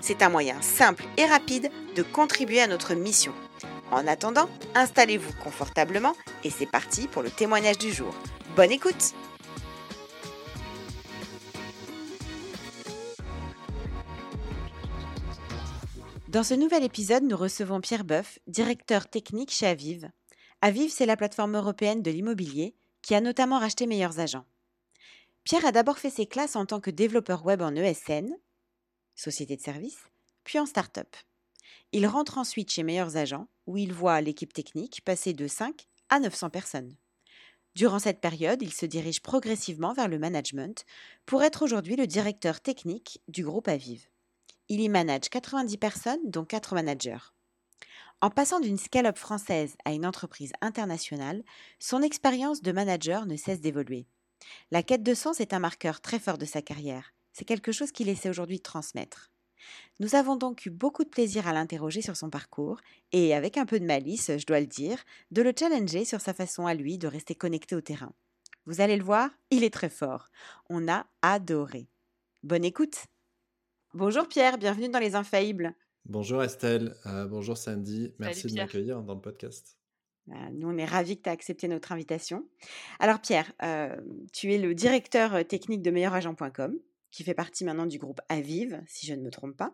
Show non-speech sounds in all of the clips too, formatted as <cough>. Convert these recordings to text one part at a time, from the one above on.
C'est un moyen simple et rapide de contribuer à notre mission. En attendant, installez-vous confortablement et c'est parti pour le témoignage du jour. Bonne écoute Dans ce nouvel épisode, nous recevons Pierre Boeuf, directeur technique chez Aviv. Aviv, c'est la plateforme européenne de l'immobilier qui a notamment racheté Meilleurs Agents. Pierre a d'abord fait ses classes en tant que développeur web en ESN, société de service, puis en start-up. Il rentre ensuite chez Meilleurs Agents, où il voit l'équipe technique passer de 5 à 900 personnes. Durant cette période, il se dirige progressivement vers le management pour être aujourd'hui le directeur technique du groupe Aviv. Il y manage 90 personnes, dont 4 managers. En passant d'une scale-up française à une entreprise internationale, son expérience de manager ne cesse d'évoluer. La quête de sens est un marqueur très fort de sa carrière. C'est quelque chose qu'il essaie aujourd'hui de transmettre. Nous avons donc eu beaucoup de plaisir à l'interroger sur son parcours et, avec un peu de malice, je dois le dire, de le challenger sur sa façon à lui de rester connecté au terrain. Vous allez le voir, il est très fort. On a adoré. Bonne écoute. Bonjour Pierre, bienvenue dans Les Infaillibles. Bonjour Estelle, euh, bonjour Sandy, merci de m'accueillir dans le podcast. Bah, nous, on est ravis que tu aies accepté notre invitation. Alors Pierre, euh, tu es le directeur euh, technique de meilleuragent.com qui fait partie maintenant du groupe Aviv, si je ne me trompe pas.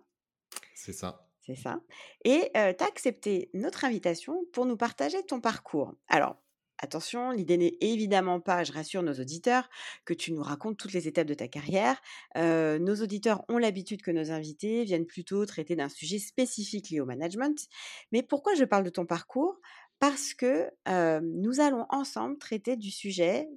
C'est ça. C'est ça. Et tu as accepté notre invitation pour nous partager ton parcours. Alors, attention, l'idée n'est évidemment pas, je rassure nos auditeurs, que tu nous racontes toutes les étapes de ta carrière. nos auditeurs ont l'habitude que nos invités viennent plutôt traiter d'un sujet spécifique lié au management. Mais pourquoi je parle de ton parcours? Parce que nous allons ensemble traiter du sujet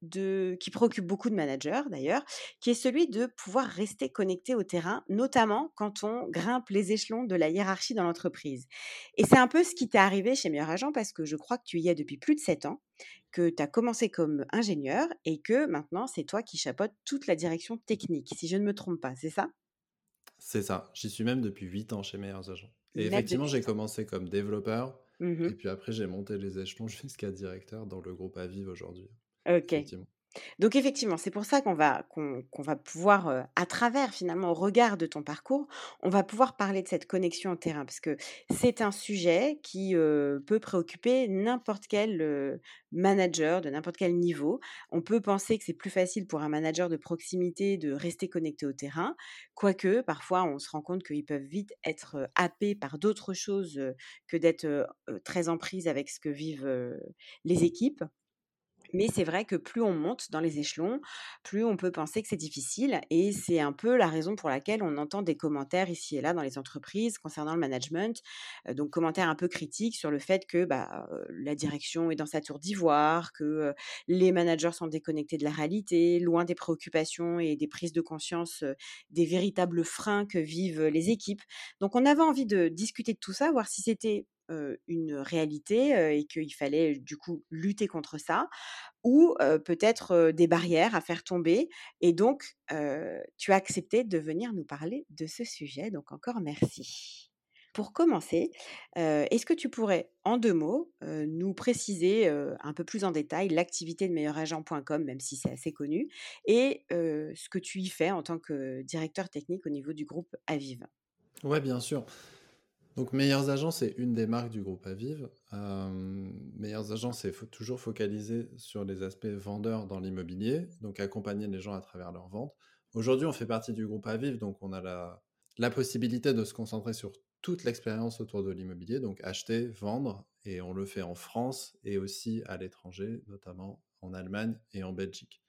qui préoccupe beaucoup de managers d'ailleurs, qui est celui de pouvoir rester connecté au terrain, notamment quand on grimpe les échelons de la hiérarchie dans l'entreprise. Et c'est un peu ce qui t'est arrivé chez Meilleur Agent parce que je crois que tu y es depuis plus de 7 ans, que tu as commencé comme ingénieur et que maintenant c'est toi qui chapeautes toute la direction technique, si je ne me trompe pas, c'est ça? C'est ça, j'y suis même depuis 8 ans chez Meilleurs Agents. Et effectivement, j'ai commencé comme développeur. Mmh et puis après, j'ai monté les échelons <laughs> jusqu'à directeur dans le groupe Aviv aujourd'hui. Ok. Donc effectivement, c'est pour ça qu'on va, qu'on, va pouvoir, à travers finalement au regard de ton parcours, on va pouvoir parler de cette connexion au terrain, parce que c'est un sujet qui peut préoccuper n'importe quel manager de n'importe quel niveau. On peut penser que c'est plus facile pour un manager de proximité de rester connecté au terrain, quoique parfois on se rend compte qu'ils peuvent vite être happés par d'autres choses que d'être très en prise avec ce que vivent les équipes. Mais c'est vrai que plus on monte dans les échelons, plus on peut penser que c'est difficile. Et c'est un peu la raison pour laquelle on entend des commentaires ici et là dans les entreprises concernant le management. donc, commentaires un peu critiques sur le fait que bah, la direction est dans sa tour d'ivoire, que les managers sont déconnectés de la réalité, loin des préoccupations et des prises de conscience des véritables freins que vivent les équipes. Donc, on avait envie de discuter de tout ça, voir si c'était une réalité et qu'il fallait du coup lutter contre ça, ou peut-être des barrières à faire tomber. Et donc, tu as accepté de venir nous parler de ce sujet. Donc encore merci. Pour commencer, est-ce que tu pourrais, en deux mots, nous préciser un peu plus en détail l'activité de meilleuragent.com, même si c'est assez connu, et ce que tu y fais en tant que directeur technique au niveau du groupe Aviv? Ouais, bien sûr. Donc, Meilleurs Agents, c'est une des marques du groupe Aviv. Euh, Meilleurs Agents, c'est toujours focalisé sur les aspects vendeurs dans l'immobilier, donc accompagner les gens à travers leurs ventes. Aujourd'hui, on fait partie du groupe Aviv, donc on a la, la possibilité de se concentrer sur toute l'expérience autour de l'immobilier, donc acheter, vendre, et on le fait en France et aussi à l'étranger, notamment en Allemagne et en Belgique.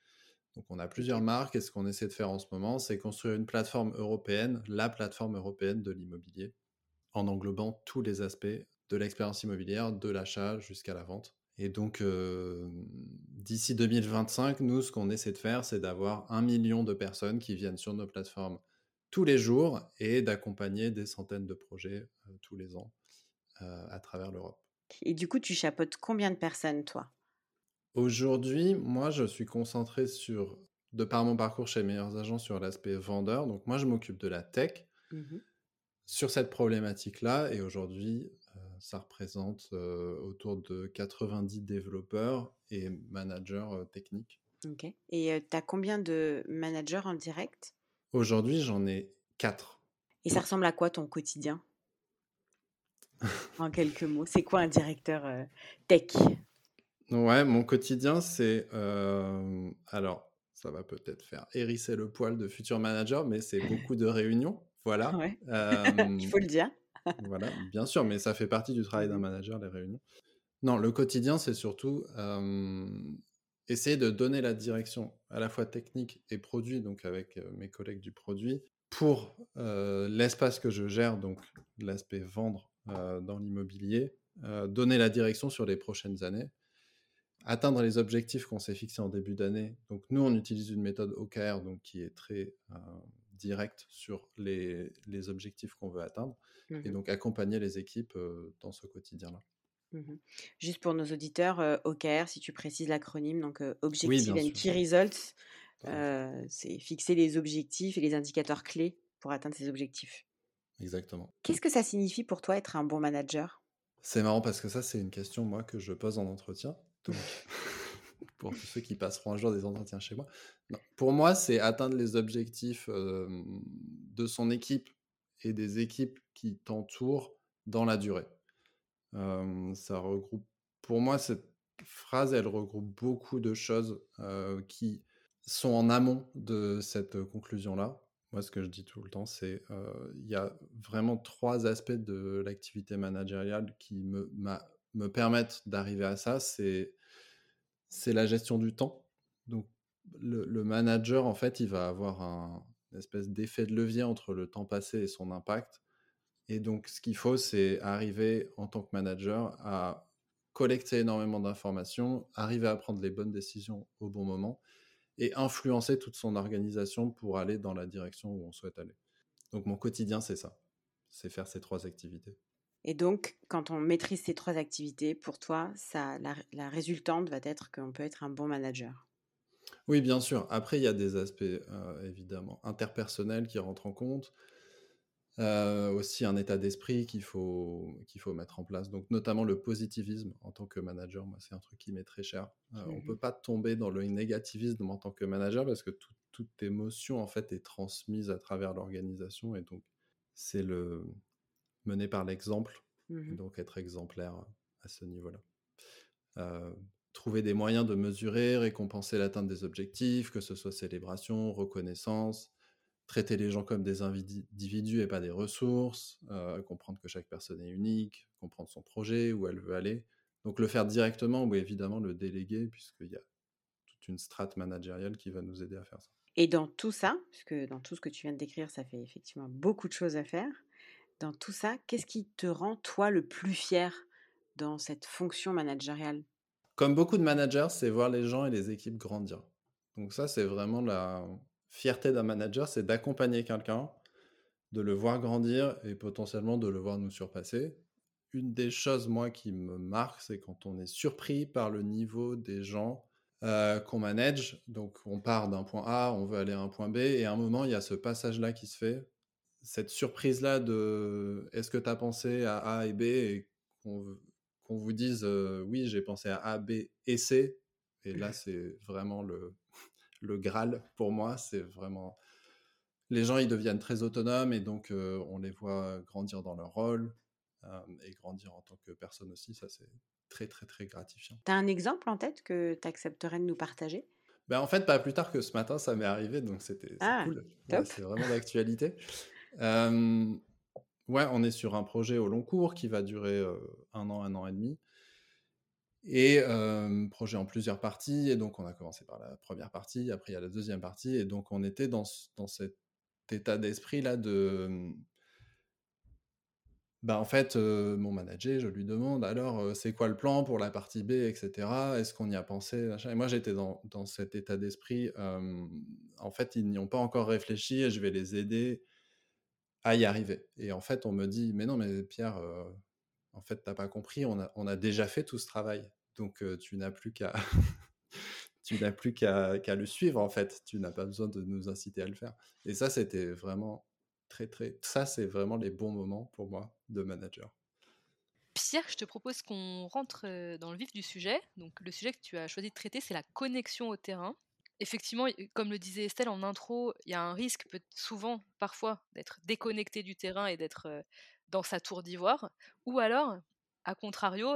Donc on a plusieurs marques et ce qu'on essaie de faire en ce moment, c'est construire une plateforme européenne, la plateforme européenne de l'immobilier, en englobant tous les aspects de l'expérience immobilière, de l'achat jusqu'à la vente. Et donc, d'ici 2025, nous, ce qu'on essaie de faire, c'est d'avoir un million de personnes qui viennent sur nos plateformes tous les jours et d'accompagner des centaines de projets tous les ans à travers l'Europe. Et du coup, tu chapeautes combien de personnes, toi? Aujourd'hui, moi, je suis concentré sur, de par mon parcours chez Meilleurs Agents, sur l'aspect vendeur. Donc, moi, je m'occupe de la tech. Mmh sur cette problématique-là. Et aujourd'hui, euh, ça représente euh, autour de 90 développeurs et managers euh, techniques. Ok. Et tu as combien de managers en direct? Aujourd'hui, j'en ai 4. Et ça ressemble à quoi ton quotidien? En quelques mots, c'est quoi un directeur tech? Ouais, mon quotidien, c'est... alors, ça va peut-être faire hérisser le poil de futur manager, mais c'est beaucoup de réunions voilà. <laughs> Il faut le dire. voilà, bien sûr, mais ça fait partie du travail d'un manager, les réunions. Non, le quotidien, c'est surtout essayer de donner la direction à la fois technique et produit, donc avec mes collègues du produit, pour l'espace que je gère, donc l'aspect vendre dans l'immobilier, donner la direction sur les prochaines années, atteindre les objectifs qu'on s'est fixés en début d'année. Donc nous, on utilise une méthode OKR, donc qui est très direct sur les, les objectifs qu'on veut atteindre et mmh donc accompagner les équipes dans ce quotidien-là. Mmh Juste pour nos auditeurs, OKR, si tu précises l'acronyme, donc Objective and Key Results, c'est fixer les objectifs et les indicateurs clés pour atteindre ces objectifs. Exactement. Qu'est-ce que ça signifie pour toi être un bon manager? C'est marrant parce que ça, c'est une question, moi, que je pose en entretien. Donc... <laughs> pour tous ceux qui passeront un jour des entretiens chez moi. Pour moi, c'est atteindre les objectifs de son équipe et des équipes qui t'entourent dans la durée. ça regroupe, pour moi, cette phrase, elle regroupe beaucoup de choses qui sont en amont de cette conclusion-là. Moi, ce que je dis tout le temps, c'est il y a vraiment trois aspects de l'activité managériale qui me, me permettent d'arriver à ça. C'est c'est la gestion du temps. Donc, le, manager, en fait, il va avoir un, une espèce d'effet de levier entre le temps passé et son impact. Et donc, ce qu'il faut, c'est arriver en tant que manager à collecter énormément d'informations, arriver à prendre les bonnes décisions au bon moment et influencer toute son organisation pour aller dans la direction où on souhaite aller. Donc, mon quotidien, c'est ça. C'est faire ces trois activités. Et donc, quand on maîtrise ces trois activités, pour toi, ça, la, résultante va être qu'on peut être un bon manager. Oui, bien sûr. Après, il y a des aspects euh, évidemment interpersonnels qui rentrent en compte. Euh, aussi un état d'esprit qu'il faut, qu'il faut mettre en place. Donc, notamment le positivisme en tant que manager, moi, c'est un truc qui m'est très cher. Euh, on ne peut pas tomber dans le négativisme en tant que manager parce que toute émotion, en fait, est transmise à travers l'organisation. Et donc, c'est le, mener par l'exemple, mmh donc être exemplaire à ce niveau-là. Euh, trouver des moyens de mesurer, récompenser l'atteinte des objectifs, que ce soit célébration, reconnaissance, traiter les gens comme des individus et pas des ressources, euh, comprendre que chaque personne est unique, comprendre son projet, où elle veut aller, Donc le faire directement ou évidemment le déléguer puisqu'il y a toute une strate managériale qui va nous aider à faire ça. Et dans tout ça, puisque dans tout ce que tu viens de décrire, ça fait effectivement beaucoup de choses à faire. Dans tout ça, qu'est-ce qui te rend toi le plus fier dans cette fonction managériale? Comme beaucoup de managers, c'est voir les gens et les équipes grandir. Donc ça, c'est vraiment la fierté d'un manager, c'est d'accompagner quelqu'un, de le voir grandir et potentiellement de le voir nous surpasser. Une des choses, moi, qui me marque, c'est quand on est surpris par le niveau des gens euh, qu'on manage. Donc, on part d'un point A, on veut aller à un point B, et à un moment, il y a ce passage-là qui se fait. Cette surprise-là de est-ce que tu as pensé à A et B et qu'on vous dise euh, oui, j'ai pensé à A, B et C? Et là, c'est vraiment le, <laughs> le Graal pour moi. C'est vraiment. Les gens, ils deviennent très autonomes et donc euh, on les voit grandir dans leur rôle et grandir en tant que personne aussi. Ça, c'est très, très, très gratifiant. Tu as un exemple en tête que tu accepterais de nous partager? Ben, En fait, pas plus tard que ce matin, ça m'est arrivé, donc c'était ah, cool. c'est vraiment d'actualité. Ouais, on est sur un projet au long cours qui va durer un an, un an et demi. Et projet en plusieurs parties. Et donc, on a commencé par la première partie, après, il y a la deuxième partie. Et donc, on était dans, dans cet état d'esprit-là de bah, en fait, mon manager, je lui demande alors, c'est quoi le plan pour la partie B, etc. Est-ce qu'on y a pensé Et moi, j'étais dans, dans, cet état d'esprit. en fait, ils n'y ont pas encore réfléchi et je vais les aider à y arriver. Et en fait, on me dit mais non, mais Pierre, en fait, t'as pas compris. On a, déjà fait tout ce travail, donc tu n'as plus qu'à <laughs> tu n'as plus qu'à le suivre. En fait, tu n'as pas besoin de nous inciter à le faire. Et ça, c'était vraiment très, très. Ça, c'est vraiment les bons moments pour moi de manager. Pierre, je te propose qu'on rentre dans le vif du sujet. Donc, le sujet que tu as choisi de traiter, c'est la connexion au terrain. Effectivement, comme le disait Estelle en intro, il y a un risque, peut souvent, parfois, d'être déconnecté du terrain et d'être dans sa tour d'ivoire. Ou alors, à contrario,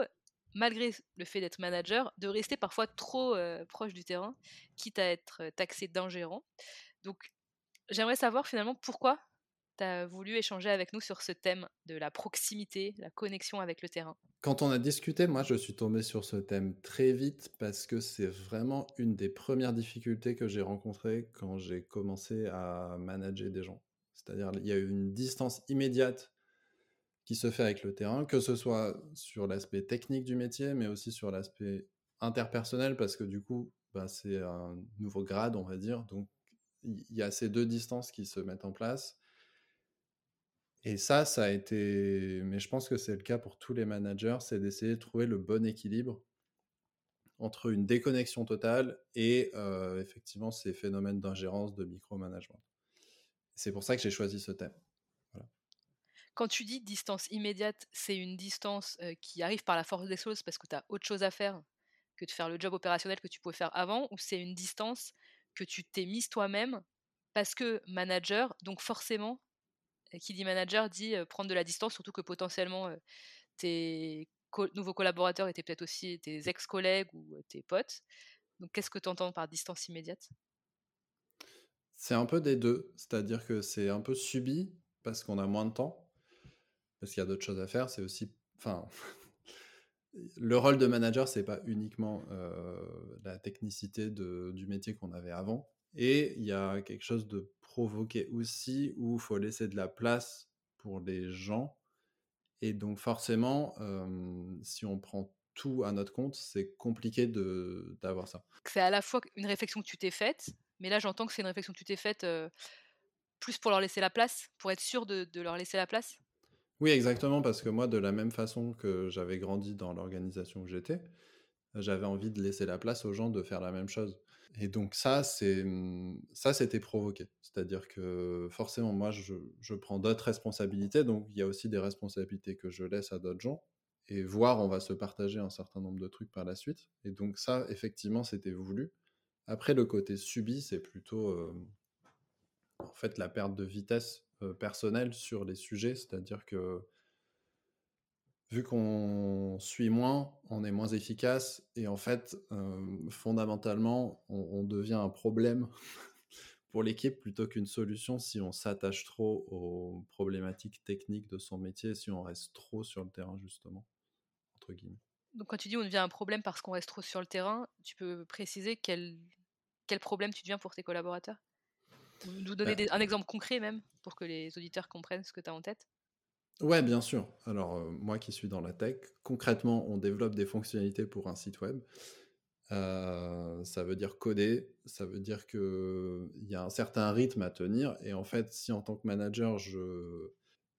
malgré le fait d'être manager, de rester parfois trop proche du terrain, quitte à être taxé d'ingérent. Donc, j'aimerais savoir finalement pourquoi tu as voulu échanger avec nous sur ce thème de la proximité, la connexion avec le terrain? Quand on a discuté, moi je suis tombé sur ce thème très vite parce que c'est vraiment une des premières difficultés que j'ai rencontrées quand j'ai commencé à manager des gens. C'est-à-dire il y a une distance immédiate qui se fait avec le terrain, que ce soit sur l'aspect technique du métier, mais aussi sur l'aspect interpersonnel, parce que du coup, bah, c'est un nouveau grade, on va dire. Donc, il y a ces deux distances qui se mettent en place. Et ça, ça a été, mais je pense que c'est le cas pour tous les managers, c'est d'essayer de trouver le bon équilibre entre une déconnexion totale et euh, effectivement ces phénomènes d'ingérence, de micromanagement. C'est pour ça que j'ai choisi ce thème. Quand tu dis distance immédiate, c'est une distance euh, qui arrive par la force des choses parce que tu as autre chose à faire que de faire le job opérationnel que tu pouvais faire avant, ou c'est une distance que tu t'es mise toi-même parce que manager, donc forcément, qui dit manager dit prendre de la distance, surtout que potentiellement tes nouveaux collaborateurs étaient peut-être aussi tes ex-collègues ou tes potes. Donc qu'est-ce que tu entends par distance immédiate? C'est un peu des deux, c'est-à-dire que c'est un peu subi parce qu'on a moins de temps, parce qu'il y a d'autres choses à faire. C'est aussi, enfin, <laughs> le rôle de manager, c'est pas uniquement la technicité du métier qu'on avait avant. Et il y a quelque chose de provoqué aussi où il faut laisser de la place pour les gens. Et donc forcément, si on prend tout à notre compte, c'est compliqué d'avoir ça. C'est à la fois une réflexion que tu t'es faite, mais là j'entends que c'est une réflexion que tu t'es faite plus pour leur laisser la place, pour être sûr de, de leur laisser la place? Oui, exactement, parce que moi, de la même façon que j'avais grandi dans l'organisation où j'étais, j'avais envie de laisser la place aux gens de faire la même chose. Et donc ça, c'est mmh, ça, c'était provoqué. C'est-à-dire que forcément, moi, je, je prends d'autres responsabilités. Donc il y a aussi des responsabilités que je laisse à d'autres gens. Et voir, on va se partager un certain nombre de trucs par la suite. Et donc ça, effectivement, c'était voulu. Après, le côté subi, c'est plutôt en fait la perte de vitesse personnelle sur les sujets. C'est-à-dire que vu qu'on suit moins, on est moins efficace et en fait, fondamentalement, on, devient un problème <laughs> pour l'équipe plutôt qu'une solution si on s'attache trop aux problématiques techniques de son métier, si on reste trop sur le terrain justement, entre guillemets. Donc quand tu dis on devient un problème parce qu'on reste trop sur le terrain, tu peux préciser quel, quel problème tu deviens pour tes collaborateurs? Nous donner Bah des- un exemple concret même, pour que les auditeurs comprennent ce que tu as en tête? Ouais, bien sûr. Alors, euh, moi qui suis dans la tech, concrètement, on développe des fonctionnalités pour un site web. Euh, ça veut dire coder, ça veut dire qu'il y a un certain rythme à tenir. Et en fait, si en tant que manager, je,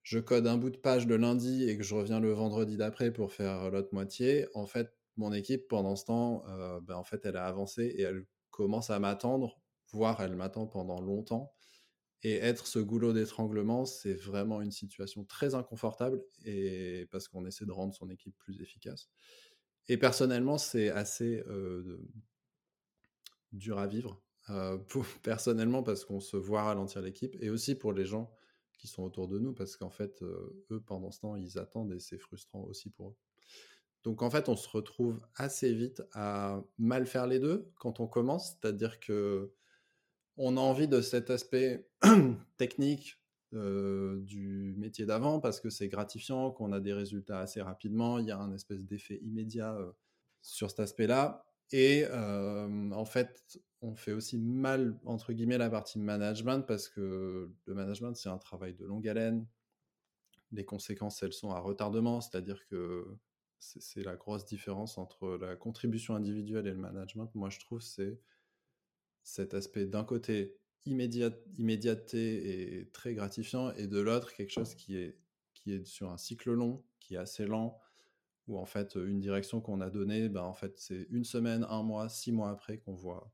je code un bout de page le lundi et que je reviens le vendredi d'après pour faire l'autre moitié, en fait, mon équipe, pendant ce temps, euh, ben, en fait, elle a avancé et elle commence à m'attendre, voire elle m'attend pendant longtemps. Et être ce goulot d'étranglement, c'est vraiment une situation très inconfortable et parce qu'on essaie de rendre son équipe plus efficace. Et personnellement, c'est assez dur à vivre. <laughs> personnellement, parce qu'on se voit ralentir l'équipe et aussi pour les gens qui sont autour de nous, parce qu'en fait, eux, pendant ce temps, ils attendent et c'est frustrant aussi pour eux. Donc en fait, on se retrouve assez vite à mal faire les deux quand on commence, c'est-à-dire que on a envie de cet aspect <clears throat> technique du métier d'avant parce que c'est gratifiant, qu'on a des résultats assez rapidement, il y a un espèce d'effet immédiat sur cet aspect-là. Et en fait, on fait aussi mal, entre guillemets, la partie management parce que le management, c'est un travail de longue haleine. Les conséquences, elles sont à retardement, c'est-à-dire que c'est c'est la grosse différence entre la contribution individuelle et le management. Moi, je trouve c'est cet aspect d'un côté immédiat, immédiateté et très gratifiant, et de l'autre quelque chose qui est, qui est sur un cycle long, qui est assez lent, où en fait une direction qu'on a donnée, ben, en fait c'est une semaine, un mois, six mois après qu'on voit,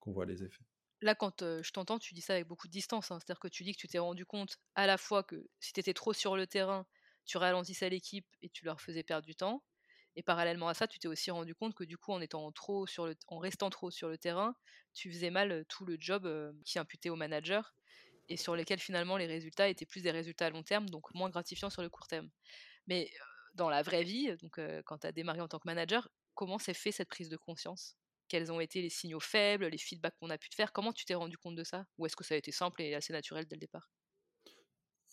qu'on voit les effets. Là, quand euh, je t'entends, tu dis ça avec beaucoup de distance. hein. C'est-à-dire que tu dis que tu t'es rendu compte à la fois que si tu étais trop sur le terrain, tu ralentissais l'équipe et tu leur faisais perdre du temps. Et parallèlement à ça, tu t'es aussi rendu compte que du coup, en étant trop en restant trop sur le terrain, tu faisais mal tout le job qui imputait au manager et sur lesquels finalement les résultats étaient plus des résultats à long terme, donc moins gratifiants sur le court terme. Mais dans la vraie vie, donc quand tu as démarré en tant que manager, comment s'est fait cette prise de conscience? Quels ont été les signaux faibles, les feedbacks qu'on a pu te faire? Comment tu t'es rendu compte de ça? Ou est-ce que ça a été simple et assez naturel dès le départ?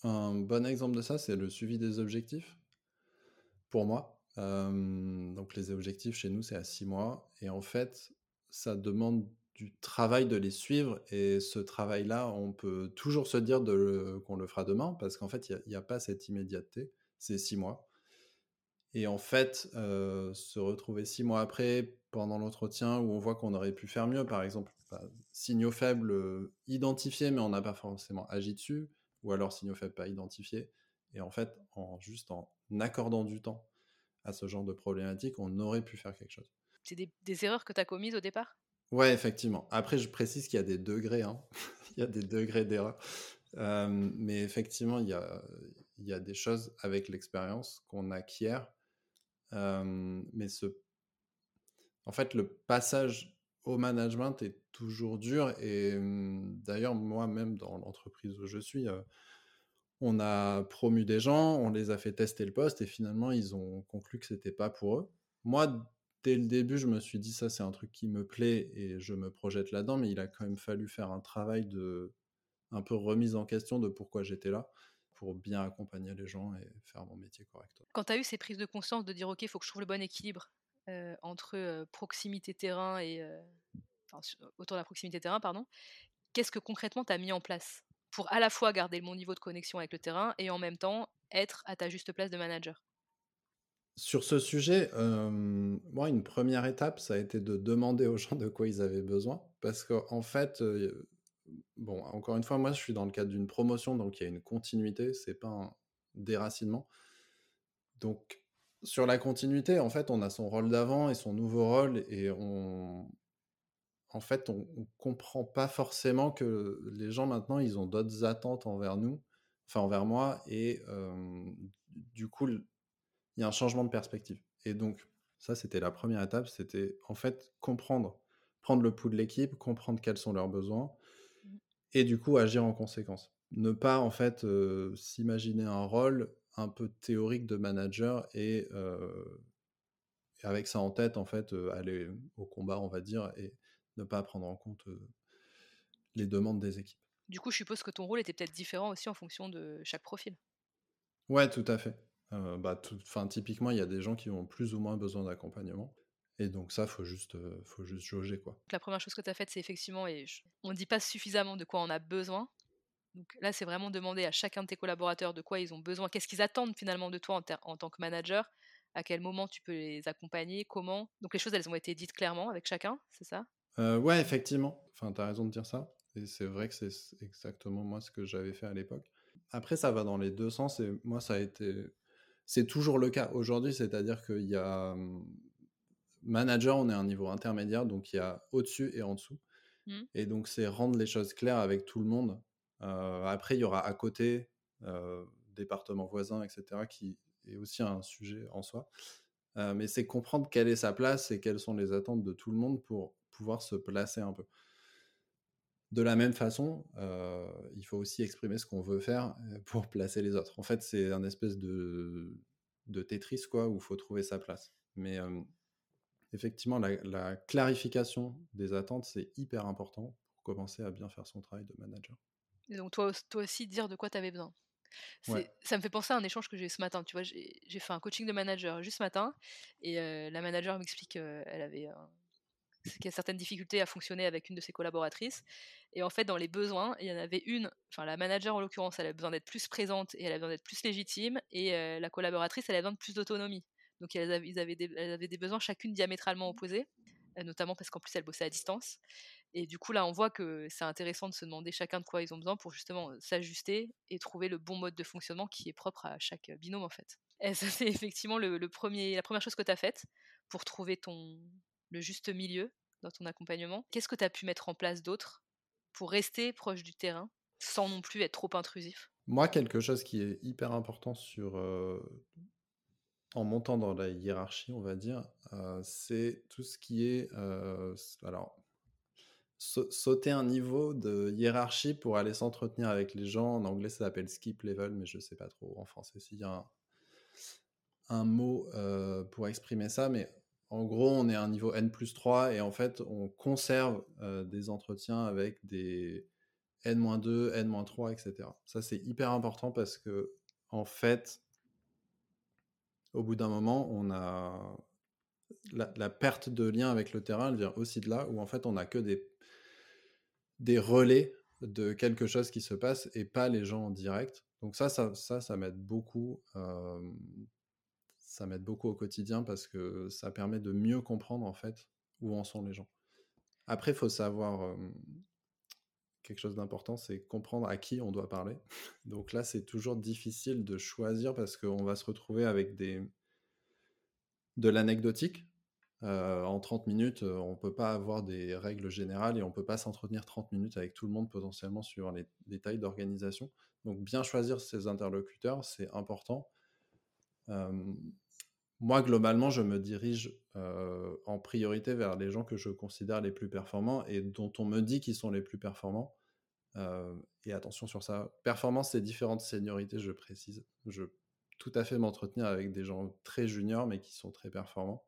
Un bon exemple de ça, c'est le suivi des objectifs. Pour moi, Euh, donc les objectifs chez nous, c'est à six mois. Et en fait, ça demande du travail de les suivre. Et ce travail-là, on peut toujours se dire qu'on le fera demain, parce qu'en fait, il n'y a, pas cette immédiateté. C'est six mois. Et en fait, euh, se retrouver six mois après, pendant l'entretien, où on voit qu'on aurait pu faire mieux, par exemple, bah, signaux faibles euh, identifiés, mais on n'a pas forcément agi dessus, ou alors signaux faibles pas identifiés. Et en fait, juste en accordant du temps à ce genre de problématique, on aurait pu faire quelque chose. C'est des, des erreurs que tu as commises au départ? Ouais, effectivement. Après, je précise qu'il y a des degrés, hein. <laughs> il y a des degrés d'erreur. Euh, mais effectivement, il y a, il y a des choses avec l'expérience qu'on acquiert. Euh, mais ce... en fait, le passage au management est toujours dur. Et hum, d'ailleurs, moi-même, dans l'entreprise où je suis, euh, on a promu des gens, on les a fait tester le poste et finalement, ils ont conclu que c'était pas pour eux. Moi, dès le début, je me suis dit ça, c'est un truc qui me plaît et je me projette là-dedans, mais il a quand même fallu faire un travail de un peu remise en question de pourquoi j'étais là pour bien accompagner les gens et faire mon métier correctement. Quand tu as eu ces prises de conscience de dire ok, il faut que je trouve le bon équilibre euh, entre euh, proximité terrain et euh, autour de la proximité terrain, pardon, qu'est-ce que concrètement tu as mis en place? Pour à la fois garder bon niveau de connexion avec le terrain et en même temps être à ta juste place de manager Sur ce sujet, moi, une première étape, ça a été de demander aux gens de quoi ils avaient besoin. Parce qu'en en fait, bon, encore une fois, moi, je suis dans le cadre d'une promotion, donc il y a une continuité, c'est pas un déracinement. Donc, sur la continuité, en fait, on a son rôle d'avant et son nouveau rôle, et on, en fait, on, on comprend pas forcément que les gens maintenant, ils ont d'autres attentes envers nous, enfin envers moi, et euh, du coup, il y a un changement de perspective. Et donc, ça, c'était la première étape, c'était en fait comprendre, prendre le pouls de l'équipe, comprendre quels sont leurs besoins, et du coup agir en conséquence. Ne pas en fait euh, s'imaginer un rôle un peu théorique de manager et, euh, et avec ça en tête en fait aller au combat, on va dire, et ne pas prendre en compte euh, les demandes des équipes. Du coup, je suppose que ton rôle était peut-être différent aussi en fonction de chaque profil. Ouais, tout à fait. bah, typiquement, il y a des gens qui ont plus ou moins besoin d'accompagnement. Et donc ça, faut juste, faut juste jauger quoi. La première chose que tu as faite, c'est effectivement, et on ne dit pas suffisamment de quoi on a besoin. Donc là, c'est vraiment demander à chacun de tes collaborateurs de quoi ils ont besoin, qu'est-ce qu'ils attendent finalement de toi en, tant que manager, à quel moment tu peux les accompagner, comment. Donc les choses, elles ont été dites clairement avec chacun, c'est ça? Ouais, effectivement. Enfin, tu as raison de dire ça. Et c'est vrai que c'est exactement moi ce que j'avais fait à l'époque. Après, ça va dans les deux sens. Et moi, ça a été. C'est toujours le cas aujourd'hui, c'est-à-dire qu'il y a mmh, manager, on est à un niveau intermédiaire, donc il y a au-dessus et en dessous. Mmh. Et donc, c'est rendre les choses claires avec tout le monde. Euh, après, il y aura à côté, euh, département voisin, etc., qui est aussi un sujet en soi. Euh, mais c'est comprendre quelle est sa place et quelles sont les attentes de tout le monde pour pouvoir se placer un peu. De la même façon, il faut aussi exprimer ce qu'on veut faire <laughs> pour placer les autres. En fait, c'est un espèce de, de Tetris, quoi, où il faut trouver sa place. Mais effectivement, la, clarification des attentes, c'est hyper important pour commencer à bien faire son travail de manager. Et donc, toi, toi aussi, dire de quoi tu avais besoin. Ça me fait penser à un échange que j'ai ce matin. Tu vois, j'ai fait un coaching de manager juste ce matin et la manager m'explique qu'elle avait y a certaines difficultés à fonctionner avec une de ses collaboratrices. Et en fait, dans les besoins, il y en avait une, enfin la manager en l'occurrence, elle avait besoin d'être plus présente et elle avait besoin d'être plus légitime, et la collaboratrice, elle avait besoin de plus d'autonomie. Donc elles avaient, ils avaient des, des, besoins chacune diamétralement opposés, euh, notamment parce qu'en plus elles bossaient à distance. Et du coup là on voit que c'est intéressant de se demander chacun de quoi ils ont besoin pour justement s'ajuster et trouver le bon mode de fonctionnement qui est propre à chaque binôme en fait. Et ça c'est effectivement le, premier, la première chose que tu as faite pour trouver ton, le juste milieu dans ton accompagnement. Qu'est-ce que tu as pu mettre en place d'autre pour rester proche du terrain sans non plus être trop intrusif? Moi, quelque chose qui est hyper important sur en montant dans la hiérarchie, on va dire, euh, c'est tout ce qui est. Euh, alors, sauter un niveau de hiérarchie pour aller s'entretenir avec les gens. En anglais, ça s'appelle skip level, mais je ne sais pas trop en français s'il y a un, mot euh, pour exprimer ça. Mais en gros, on est à un niveau N plus 3 et en fait, on conserve des entretiens avec des N-2, N-3, etc. Ça, c'est hyper important parce que, en fait, au bout d'un moment, on a la, perte de lien avec le terrain, elle vient aussi de là, où en fait on n'a que des, relais de quelque chose qui se passe et pas les gens en direct. Donc ça, ça, ça, ça m'aide beaucoup. Ça m'aide beaucoup au quotidien parce que ça permet de mieux comprendre en fait où en sont les gens. Après, il faut savoir quelque chose d'important, c'est comprendre à qui on doit parler. <laughs> Donc là, c'est toujours difficile de choisir parce qu'on va se retrouver avec des de l'anecdotique. Euh, en 30 minutes, euh, on ne peut pas avoir des règles générales et on ne peut pas s'entretenir 30 minutes avec tout le monde potentiellement sur les détails d'organisation. Donc bien choisir ses interlocuteurs, c'est important. Moi, globalement, je me dirige en priorité vers les gens que je considère les plus performants et dont on me dit qu'ils sont les plus performants. et attention sur ça, performance, c'est différentes seniorités, je précise. Je tout à fait m'entretenir avec des gens très juniors mais qui sont très performants.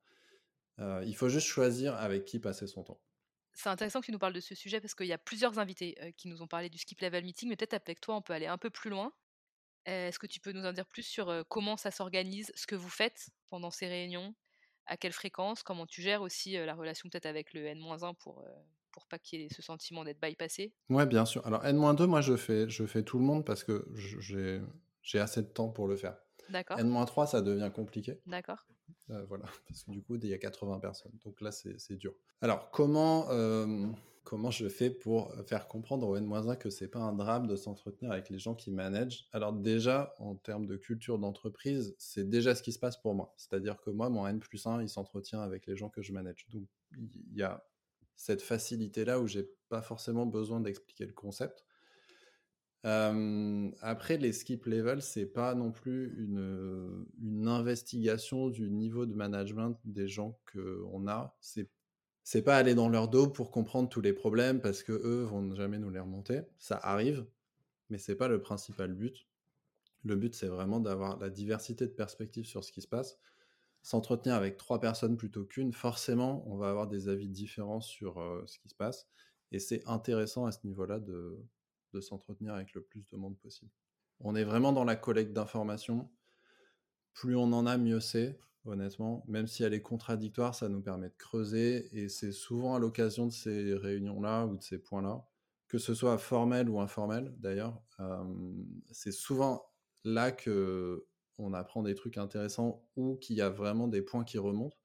il faut juste choisir avec qui passer son temps. C'est intéressant que tu nous parles de ce sujet parce qu'il y a plusieurs invités qui nous ont parlé du skip level meeting, mais peut-être avec toi on peut aller un peu plus loin. Est-ce que tu peux nous en dire plus sur comment ça s'organise, ce que vous faites pendant ces réunions, à quelle fréquence, comment tu gères aussi la relation peut-être avec le N-1 pour, pour pas qu'il y ait ce sentiment d'être bypassé? Ouais, bien sûr. Alors N-2, moi je fais, je fais tout le monde parce que j'ai assez de temps pour le faire. D'accord. N-3, ça devient compliqué. D'accord. voilà, <laughs> parce que du coup, il y a 80 personnes. Donc là, c'est dur. Alors, comment comment je fais pour faire comprendre au N-1 que c'est pas un drame de s'entretenir avec les gens qui managent Alors déjà, en termes de culture d'entreprise, c'est déjà ce qui se passe pour moi. C'est-à-dire que moi, mon N plus 1, il s'entretient avec les gens que je manage. Donc il y a cette facilité-là où j'ai pas forcément besoin d'expliquer le concept. après, les skip levels, c'est pas non plus une, investigation du niveau de management des gens qu'on a. c'est pas aller dans leur dos pour comprendre tous les problèmes parce que eux vont jamais nous les remonter. Ça arrive, mais c'est pas le principal but. Le but, c'est vraiment d'avoir la diversité de perspectives sur ce qui se passe. S'entretenir avec trois personnes plutôt qu'une, forcément, on va avoir des avis différents sur euh, ce qui se passe. Et c'est intéressant à ce niveau-là de, de s'entretenir avec le plus de monde possible. On est vraiment dans la collecte d'informations plus on en a, mieux c'est, honnêtement. Même si elle est contradictoire, ça nous permet de creuser. Et c'est souvent à l'occasion de ces réunions-là ou de ces points-là, que ce soit formel ou informel d'ailleurs, c'est souvent là que on apprend des trucs intéressants ou qu'il y a vraiment des points qui remontent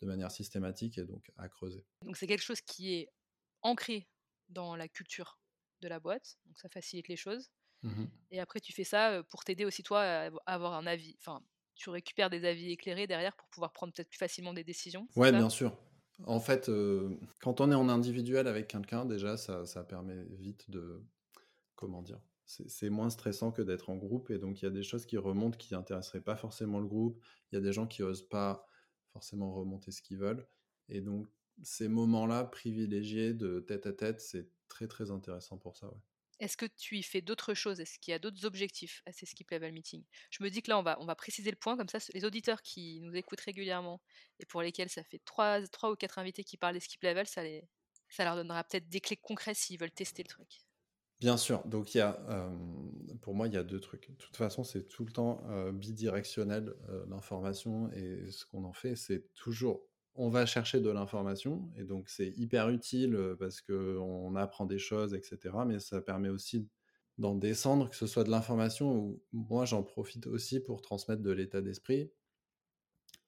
de manière systématique et donc à creuser. Donc c'est quelque chose qui est ancré dans la culture de la boîte, donc ça facilite les choses. Mmh et après tu fais ça pour t'aider aussi toi à avoir un avis, enfin tu récupères des avis éclairés derrière pour pouvoir prendre peut-être plus facilement des décisions. Ouais, bien sûr. En fait, quand on est en individuel avec quelqu'un, déjà, ça, ça, permet vite de. Comment dire C'est moins stressant que d'être en groupe. Et donc, il y a des choses qui remontent qui n'intéresseraient pas forcément le groupe. Il y a des gens qui n'osent pas forcément remonter ce qu'ils veulent. Et donc, ces moments-là privilégiés de tête à tête, c'est très, très intéressant pour ça. Ouais. Est-ce que tu y fais d'autres choses? Est-ce qu'il y a d'autres objectifs? À ces skip level meetings Je me dis que là, on va, on va préciser le point, comme ça, les auditeurs qui nous écoutent régulièrement et pour lesquels ça fait 3, ou 4 invités qui parlent des skip level, ça, les, ça leur donnera peut-être des clés concrètes s'ils veulent tester le truc. Bien sûr, donc il y a, pour moi, il y a deux trucs. De toute façon, c'est tout le temps bidirectionnel l'information et ce qu'on en fait, c'est toujours on va chercher de l'information et donc c'est hyper utile parce qu'on apprend des choses, etc. Mais ça permet aussi d'en descendre, que ce soit de l'information ou moi j'en profite aussi pour transmettre de l'état d'esprit.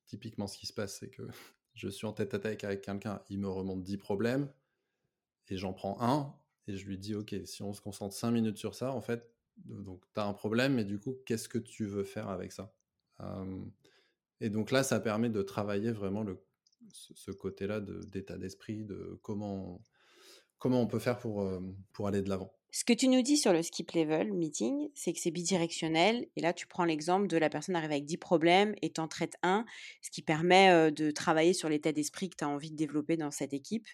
Typiquement, ce qui se passe, c'est que <laughs> je suis en tête à tête avec quelqu'un, il me remonte 10 problèmes et j'en prends un et je lui dis Ok, si on se concentre 5 minutes sur ça, en fait, donc tu as un problème, mais du coup, qu'est-ce que tu veux faire avec ça? Et donc là, ça permet de travailler vraiment le ce, côté-là d'état d'esprit, de comment, comment on peut faire pour, euh, pour aller de l'avant. Ce que tu nous dis sur le skip level meeting, c'est que c'est bidirectionnel. Et là, tu prends l'exemple de la personne arrive avec 10 problèmes et t'en traites un, ce qui permet euh, de travailler sur l'état d'esprit que tu as envie de développer dans cette équipe,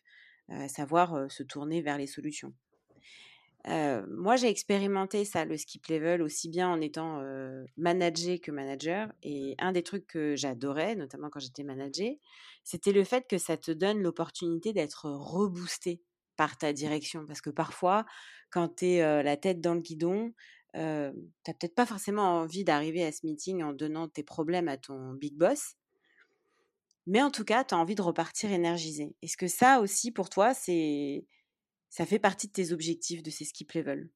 à savoir euh, se tourner vers les solutions moi, j'ai expérimenté ça, le skip level, aussi bien en étant manager que manager. Et un des trucs que j'adorais, notamment quand j'étais manager, c'était le fait que ça te donne l'opportunité d'être reboosté par ta direction. Parce que parfois, quand tu es la tête dans le guidon, tu n'as peut-être pas forcément envie d'arriver à ce meeting en donnant tes problèmes à ton big boss. Mais en tout cas, tu as envie de repartir énergisé. Est-ce que ça aussi, pour toi, c'est ça fait partie de tes objectifs de ces skip level?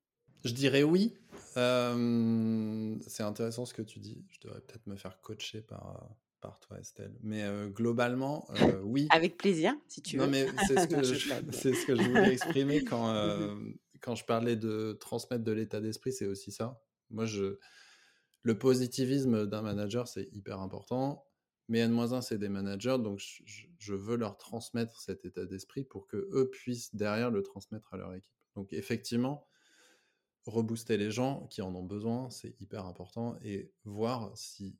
Je dirais oui. c'est intéressant ce que tu dis. Je devrais peut-être me faire coacher par, par toi, Estelle. Mais globalement, oui. Avec plaisir, si tu veux. Non, mais <laughs> c'est ce, que je, <laughs> ce que je voulais exprimer quand, <laughs> quand je parlais de transmettre de l'état d'esprit, c'est aussi ça. Moi, je, le positivisme d'un manager, c'est hyper important. Mais N-1, c'est des managers, donc je, veux leur transmettre cet état d'esprit pour que eux puissent derrière le transmettre à leur équipe. Donc effectivement, rebooster les gens qui en ont besoin, c'est hyper important et voir si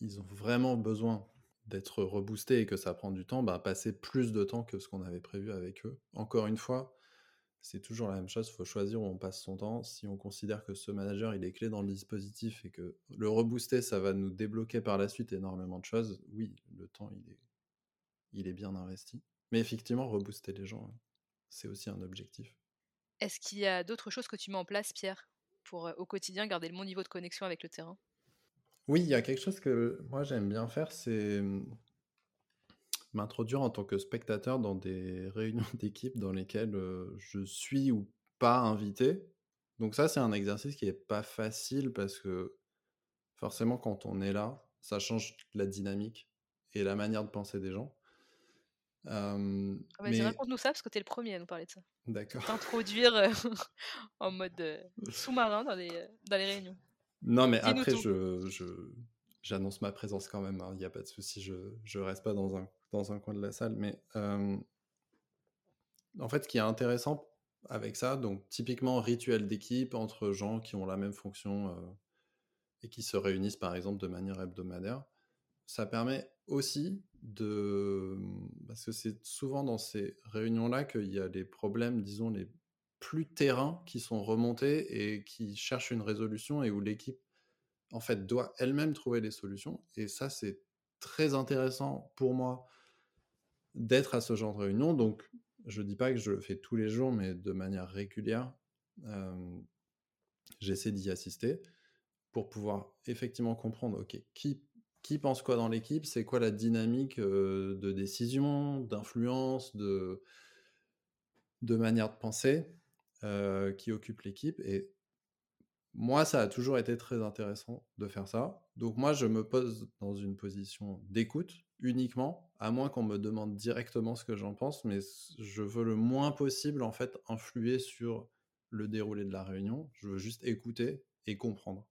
ils ont vraiment besoin d'être reboostés et que ça prend du temps, bah, passer plus de temps que ce qu'on avait prévu avec eux. Encore une fois, c'est toujours la même chose, il faut choisir où on passe son temps. Si on considère que ce manager, il est clé dans le dispositif et que le rebooster, ça va nous débloquer par la suite énormément de choses, oui, le temps, il est, il est bien investi. Mais effectivement, rebooster les gens, c'est aussi un objectif. Est-ce qu'il y a d'autres choses que tu mets en place, Pierre, pour au quotidien garder le bon niveau de connexion avec le terrain? Oui, il y a quelque chose que moi j'aime bien faire, c'est m'introduire en tant que spectateur dans des <laughs> réunions d'équipe dans lesquelles je suis ou pas invité. Donc ça, c'est un exercice qui est pas facile parce que forcément, quand on est là, ça change la dynamique et la manière de penser des gens. Ah bah, mais... Raconte-nous ça parce que tu es le premier à nous parler de ça. D'accord. T'introduire <laughs> en mode sous-marin dans les, dans les réunions. Non, mais après, je, je, j'annonce ma présence quand même, hein, il n'y a pas de souci, je ne reste pas dans un, dans un coin de la salle. Mais en fait, ce qui est intéressant avec ça, donc typiquement rituel d'équipe entre gens qui ont la même fonction et qui se réunissent par exemple de manière hebdomadaire, ça permet aussi de... Parce que c'est souvent dans ces réunions-là qu'il y a les problèmes, disons, les plus terrains qui sont remontés et qui cherchent une résolution et où l'équipe en fait, doit elle-même trouver des solutions. Et ça, c'est très intéressant pour moi d'être à ce genre de réunion. Donc, je ne dis pas que je le fais tous les jours, mais de manière régulière, j'essaie d'y assister pour pouvoir effectivement comprendre, OK, qui qui pense quoi dans l'équipe, c'est quoi la dynamique de décision, d'influence, de, de manière de penser qui occupe l'équipe. Et moi, ça a toujours été très intéressant de faire ça. Donc moi, je me pose dans une position d'écoute uniquement, à moins qu'on me demande directement ce que j'en pense, mais je veux le moins possible en fait influer sur le déroulé de la réunion. Je veux juste écouter et comprendre.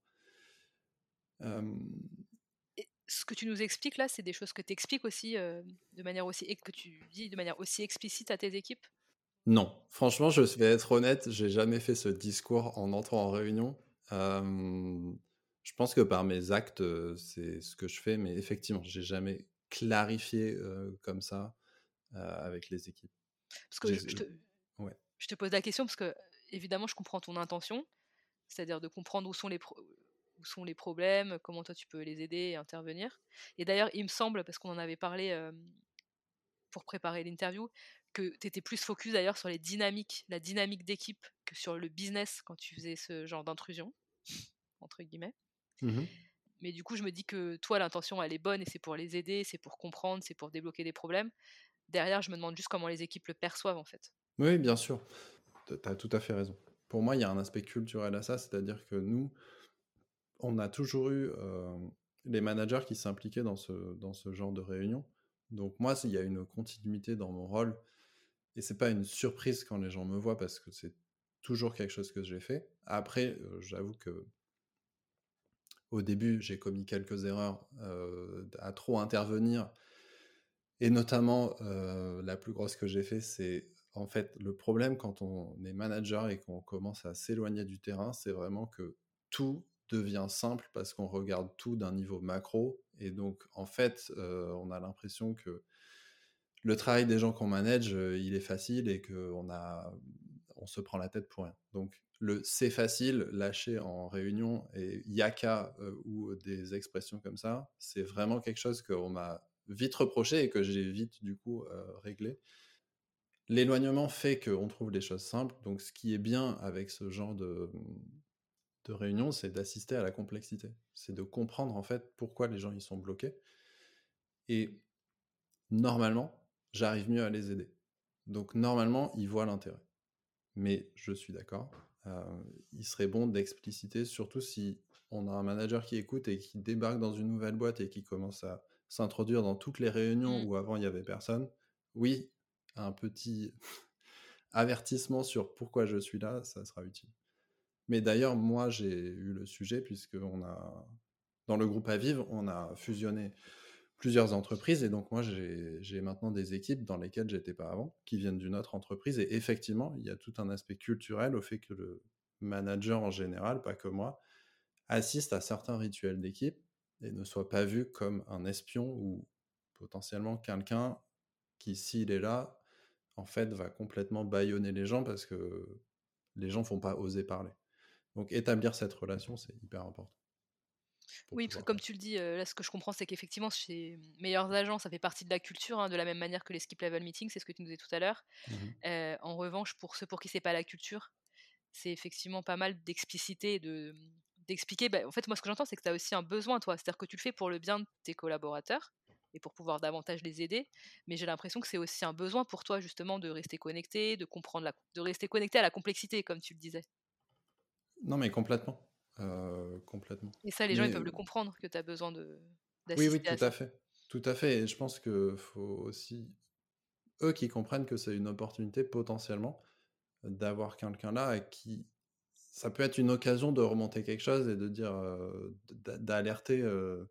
ce que tu nous expliques là, c'est des choses que tu expliques aussi de manière aussi et que tu dis de manière aussi explicite à tes équipes? Non, franchement, je vais être honnête, j'ai jamais fait ce discours en entrant en réunion je pense que par mes actes, c'est ce que je fais, mais effectivement, j'ai jamais clarifié comme ça avec les équipes. Parce que je, te, je te pose la question parce que évidemment, je comprends ton intention, c'est-à-dire de comprendre où sont les où sont les problèmes, comment toi tu peux les aider et intervenir. Et d'ailleurs, il me semble, parce qu'on en avait parlé pour préparer l'interview, que tu étais plus focus d'ailleurs sur les dynamiques, la dynamique d'équipe que sur le business quand tu faisais ce genre d'intrusion, entre guillemets. Mmh Mais du coup, je me dis que toi, l'intention, elle est bonne et c'est pour les aider, c'est pour comprendre, c'est pour débloquer des problèmes. Derrière, je me demande juste comment les équipes le perçoivent en fait. Oui, bien sûr. Tu as tout à fait raison. Pour moi, il y a un aspect culturel à ça, c'est-à-dire que nous, on a toujours eu les managers qui s'impliquaient dans ce, genre de réunion. Donc moi, il y a une continuité dans mon rôle et c'est pas une surprise quand les gens me voient parce que c'est toujours quelque chose que j'ai fait. Après, j'avoue que au début, j'ai commis quelques erreurs à trop intervenir. Et notamment, la plus grosse que j'ai fait, c'est en fait le problème quand on est manager et qu'on commence à s'éloigner du terrain, c'est vraiment que tout devient simple parce qu'on regarde tout d'un niveau macro. Et donc, en fait, on a l'impression que le travail des gens qu'on manage, il est facile et qu'on a, on se prend la tête pour rien. Donc, le c'est facile, lâché en réunion et yaka ou des expressions comme ça, c'est vraiment quelque chose qu'on m'a vite reproché et que j'ai vite, du coup, réglé. L'éloignement fait qu'on trouve les choses simples. Donc, ce qui est bien avec ce genre de, de réunion, c'est d'assister à la complexité. C'est de comprendre, en fait, pourquoi les gens y sont bloqués. Et normalement, j'arrive mieux à les aider. Donc normalement, ils voient l'intérêt. Mais je suis d'accord, euh, il serait bon d'expliciter, surtout si on a un manager qui écoute et qui débarque dans une nouvelle boîte et qui commence à s'introduire dans toutes les réunions mmh. où avant il n'y avait personne. Oui, un petit <laughs> avertissement sur pourquoi je suis là, ça sera utile. Mais d'ailleurs, moi, j'ai eu le sujet puisque on a, dans le groupe à vivre, on a fusionné plusieurs entreprises. Et donc, moi, j'ai maintenant des équipes dans lesquelles j'étais pas avant, qui viennent d'une autre entreprise. Et effectivement, il y a tout un aspect culturel au fait que le manager en général, pas que moi, assiste à certains rituels d'équipe et ne soit pas vu comme un espion ou potentiellement quelqu'un qui, s'il est là, en fait, va complètement bâillonner les gens parce que les gens ne vont pas oser parler. Donc, établir cette relation, c'est hyper important. Oui, parce que comme tu le dis, là, ce que je comprends, c'est qu'effectivement, chez Meilleurs Agents, ça fait partie de la culture, hein, de la même manière que les skip level meetings, c'est ce que tu nous disais tout à l'heure. Mmh en revanche, pour ceux pour qui c'est pas la culture, c'est effectivement pas mal d'expliciter de d'expliquer. Bah, en fait, moi, ce que j'entends, c'est que tu as aussi un besoin, toi. C'est-à-dire que tu le fais pour le bien de tes collaborateurs et pour pouvoir davantage les aider. Mais j'ai l'impression que c'est aussi un besoin pour toi, justement, de rester connecté, de comprendre, la, de rester connecté à la complexité, comme tu le disais. Non, mais complètement. Euh, complètement. Et ça, les gens, ils peuvent le comprendre, que tu as besoin de Oui, oui, tout à, fait. Tout à fait. Et je pense qu'il faut aussi, eux qui comprennent que c'est une opportunité potentiellement d'avoir quelqu'un là qui... Ça peut être une occasion de remonter quelque chose et de dire, euh, d'alerter, euh,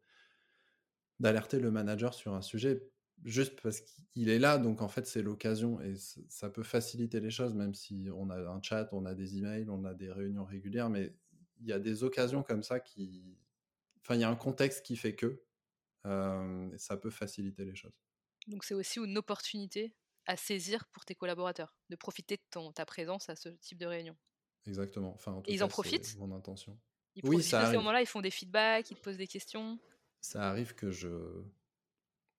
d'alerter le manager sur un sujet juste parce qu'il est là, donc en fait c'est l'occasion et ça peut faciliter les choses, même si on a un chat, on a des emails, on a des réunions régulières, mais il y a des occasions comme ça qui. Enfin, il y a un contexte qui fait que ça peut faciliter les choses. Donc, c'est aussi une opportunité à saisir pour tes collaborateurs, de profiter de ton, ta présence à ce type de réunion. Exactement. Enfin, Et ils en profitent? Mon intention. Ils oui, ça à ce moment-là, ils font des feedbacks, ils te posent des questions? Ça arrive que je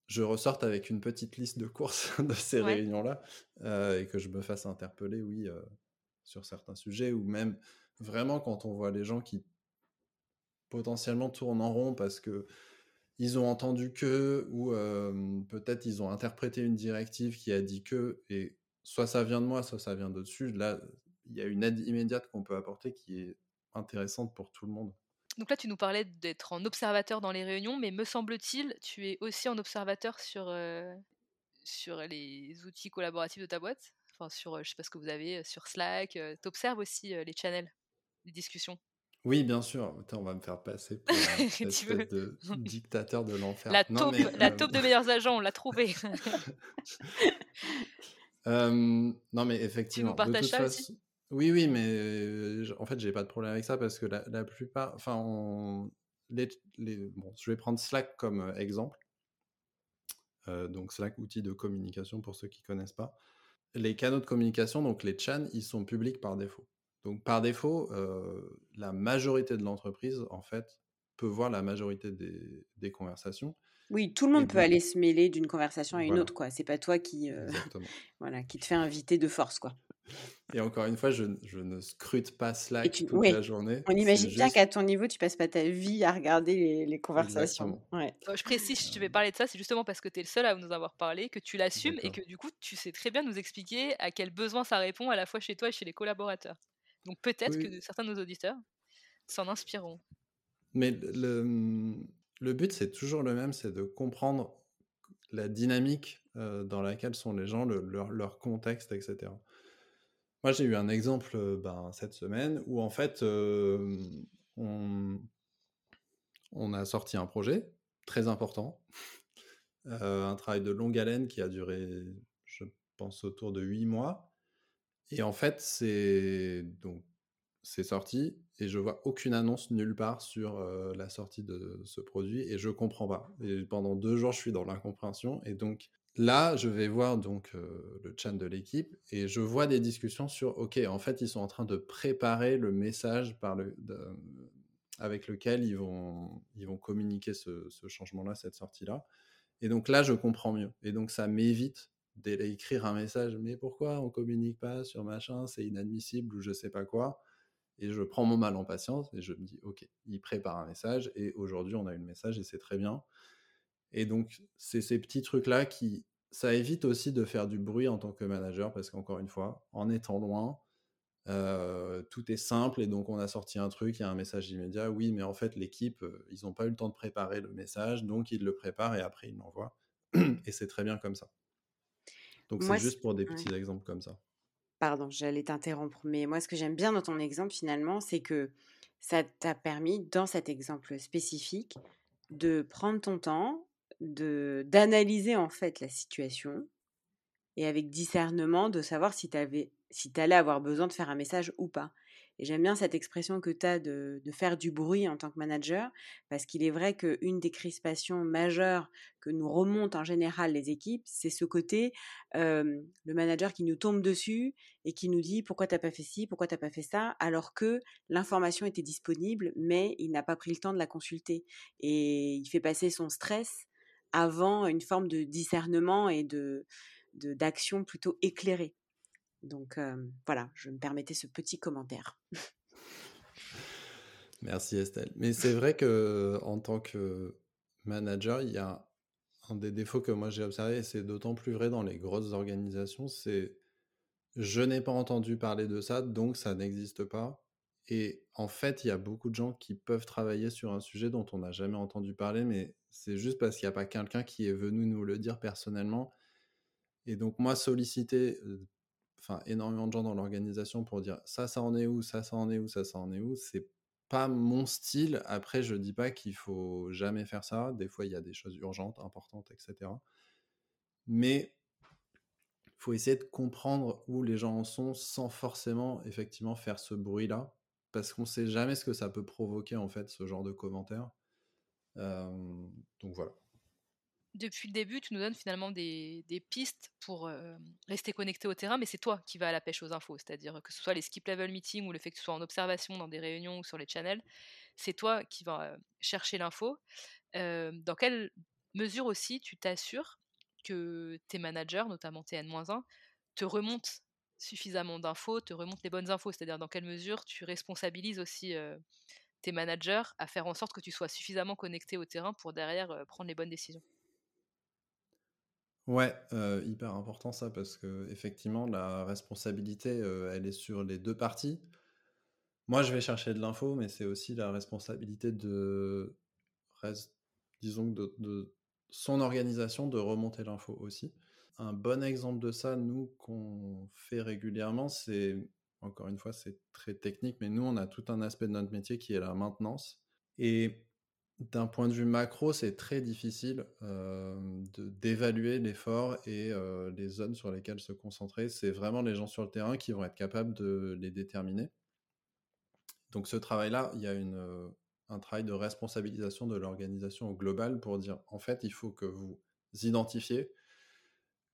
je ressorte avec une petite liste de courses <laughs> de ces réunions-là et que je me fasse interpeller, oui, sur certains sujets ou même vraiment quand on voit les gens qui potentiellement tournent en rond parce que ils ont entendu que, ou peut-être ils ont interprété une directive qui a dit que, et soit ça vient de moi, soit ça vient d'au-dessus. Là, il y a une aide immédiate qu'on peut apporter qui est intéressante pour tout le monde. Donc là, tu nous parlais d'être en observateur dans les réunions, mais me semble-t-il, tu es aussi en observateur sur, sur les outils collaboratifs de ta boîte? Enfin, sur, je sais pas ce que vous avez, sur Slack. tu observes aussi les channels, discussions oui, bien sûr. on va me faire passer pour un <laughs> de <laughs> dictateur de l'enfer. La taupe, la taupe de meilleurs agents, on l'a trouvé. <laughs> non, mais effectivement. Tu nous partages ça aussi? oui, oui, mais en fait, j'ai pas de problème avec ça parce que la, plupart, enfin, les, bon, je vais prendre Slack comme exemple. donc Slack, outil de communication pour ceux qui connaissent pas. Les canaux de communication, donc les chans, ils sont publics par défaut. Donc par défaut, la majorité de l'entreprise, en fait, peut voir la majorité des conversations. Oui, tout le monde peut aller se mêler d'une conversation à une autre, quoi. C'est pas toi qui, euh, <laughs> voilà, qui te fait inviter de force, quoi. Et encore une fois, je, ne scrute pas Slack toute la journée. On imagine bien qu'à ton niveau, tu passes pas ta vie à regarder les, conversations. Je précise, si je vais parler de ça, c'est justement parce que tu es le seul à nous avoir parlé, que tu l'assumes et que du coup, tu sais très bien nous expliquer à quel besoin ça répond à la fois chez toi et chez les collaborateurs. Donc peut-être que certains de nos auditeurs s'en inspireront. Mais le, le but, c'est toujours le même, c'est de comprendre la dynamique dans laquelle sont les gens, leur, contexte, etc. Moi, j'ai eu un exemple ben, cette semaine où, en fait, on, a sorti un projet très important, <laughs> un travail de longue haleine qui a duré, je pense, autour de huit mois. Et en fait, c'est donc c'est sorti et je vois aucune annonce nulle part sur la sortie de ce produit et je comprends pas. Pendant deux jours, je suis dans l'incompréhension et donc là, je vais voir donc le chat de l'équipe et je vois des discussions sur OK, en fait, ils sont en train de préparer le message avec lequel ils vont ils vont communiquer ce, ce changement-là, cette sortie-là. Et donc là, je comprends mieux. Et donc ça m'évite d'écrire un message, mais pourquoi on communique pas sur machin, c'est inadmissible ou je sais pas quoi. Et je prends mon mal en patience et je me dis, OK, il prépare un message et aujourd'hui on a eu le message et c'est très bien. Et donc, c'est ces petits trucs-là qui, ça évite aussi de faire du bruit en tant que manager parce qu'encore une fois, en étant loin, euh, tout est simple et donc on a sorti un truc, il y a un message immédiat. Oui, mais en fait, l'équipe, euh, ils n'ont pas eu le temps de préparer le message, donc ils le préparent et après ils l'envoient. <clears throat> et c'est très bien comme ça. Donc c'est juste pour des petits exemples comme ça. Pardon, j'allais t'interrompre, mais moi, ce que j'aime bien dans ton exemple, finalement, c'est que ça t'a permis, dans cet exemple spécifique, de prendre ton temps, de d'analyser en fait la situation et avec discernement de savoir si tu si allais avoir besoin de faire un message ou pas. Et j'aime bien cette expression que tu as de, faire du bruit en tant que manager, parce qu'il est vrai qu'une des crispations majeures que nous remontent en général les équipes, c'est ce côté, le manager qui nous tombe dessus et qui nous dit pourquoi t'as pas fait ci, pourquoi t'as pas fait ça, alors que l'information était disponible, mais il n'a pas pris le temps de la consulter. Et il fait passer son stress avant une forme de discernement et de d'action plutôt éclairée. Donc voilà, je me permettais ce petit commentaire. Merci Estelle. Mais c'est vrai que en tant que manager, il y a un des défauts que moi j'ai observé, et c'est d'autant plus vrai dans les grosses organisations, c'est je n'ai pas entendu parler de ça, donc ça n'existe pas. Et en fait, il y a beaucoup de gens qui peuvent travailler sur un sujet dont on n'a jamais entendu parler, mais c'est juste parce qu'il n'y a pas quelqu'un qui est venu nous le dire personnellement. Et donc moi, solliciter enfin énormément de gens dans l'organisation pour dire ça, ça en est où, ça, ça en est où, ça, ça en est où. C'est pas mon style. Après, je dis pas qu'il faut jamais faire ça. Des fois, il y a des choses urgentes, importantes, etc. Mais faut essayer de comprendre où les gens en sont sans forcément effectivement faire ce bruit-là, parce qu'on sait jamais ce que ça peut provoquer en fait ce genre de commentaires. donc voilà depuis le début, tu nous donnes finalement des, pistes pour rester connecté au terrain, mais c'est toi qui vas à la pêche aux infos. C'est-à-dire que ce soit les skip level meetings ou le fait que tu sois en observation dans des réunions ou sur les channels, c'est toi qui vas chercher l'info. dans quelle mesure aussi tu t'assures que tes managers, notamment tes N-1, te remontent suffisamment d'infos, te remontent les bonnes infos? C'est-à-dire dans quelle mesure tu responsabilises aussi tes managers à faire en sorte que tu sois suffisamment connecté au terrain pour derrière prendre les bonnes décisions? Ouais, hyper important ça parce que effectivement la responsabilité, elle est sur les deux parties. Moi, je vais chercher de l'info, mais c'est aussi la responsabilité de disons de de son organisation de remonter l'info aussi. Un bon exemple de ça, nous, qu'on fait régulièrement, c'est encore une fois, c'est très technique, mais nous, on a tout un aspect de notre métier qui est la maintenance et d'un point de vue macro, c'est très difficile d'évaluer l'effort et les zones sur lesquelles se concentrer. C'est vraiment les gens sur le terrain qui vont être capables de les déterminer. Donc ce travail-là, il y a une, un travail de responsabilisation de l'organisation au global pour dire, en fait, il faut que vous identifiez,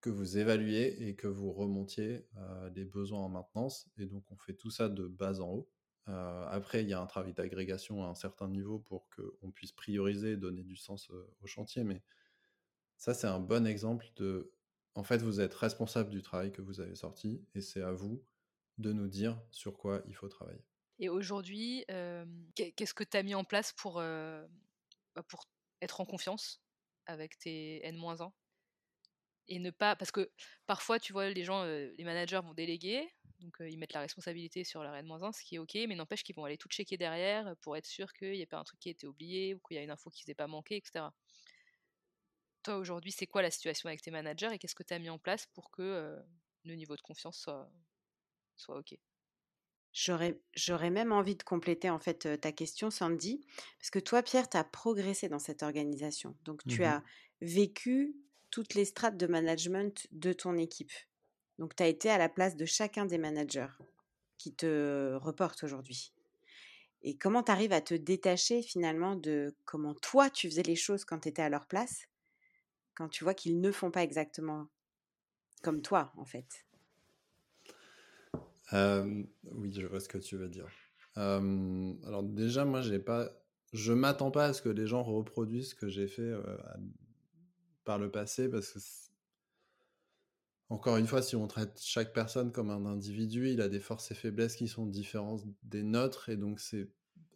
que vous évaluiez et que vous remontiez les besoins en maintenance. Et donc on fait tout ça de bas en haut. Euh, après, il y a un travail d'agrégation à un certain niveau pour qu'on puisse prioriser, donner du sens au chantier. Mais ça, c'est un bon exemple de, en fait, vous êtes responsable du travail que vous avez sorti et c'est à vous de nous dire sur quoi il faut travailler. Et aujourd'hui, qu'est-ce que tu as mis en place pour, bah, pour être en confiance avec tes N-1 et ne pas parce que parfois tu vois les gens les managers vont déléguer donc ils mettent la responsabilité sur leur N-1, ce qui est ok, mais n'empêche qu'ils vont aller tout checker derrière pour être sûr qu'il n'y a pas un truc qui a été oublié ou qu'il y a une info qui ne s'est pas manquée, etc. Toi aujourd'hui, c'est quoi la situation avec tes managers et qu'est-ce que tu as mis en place pour que le niveau de confiance soit, soit ok? J'aurais même envie de compléter en fait ta question, Sandy, parce que toi, Pierre, tu as progressé dans cette organisation. Donc, tu mmh as vécu toutes les strates de management de ton équipe. Donc, tu as été à la place de chacun des managers qui te reportent aujourd'hui. Et comment tu arrives à te détacher finalement de comment toi tu faisais les choses quand tu étais à leur place, quand tu vois qu'ils ne font pas exactement comme toi en fait? Oui, je vois ce que tu veux dire. alors déjà, moi, j'ai pas, je m'attends pas à ce que les gens reproduisent ce que j'ai fait par le passé parce que encore une fois, si on traite chaque personne comme un individu, il a des forces et faiblesses qui sont différentes des nôtres. Et donc, c'est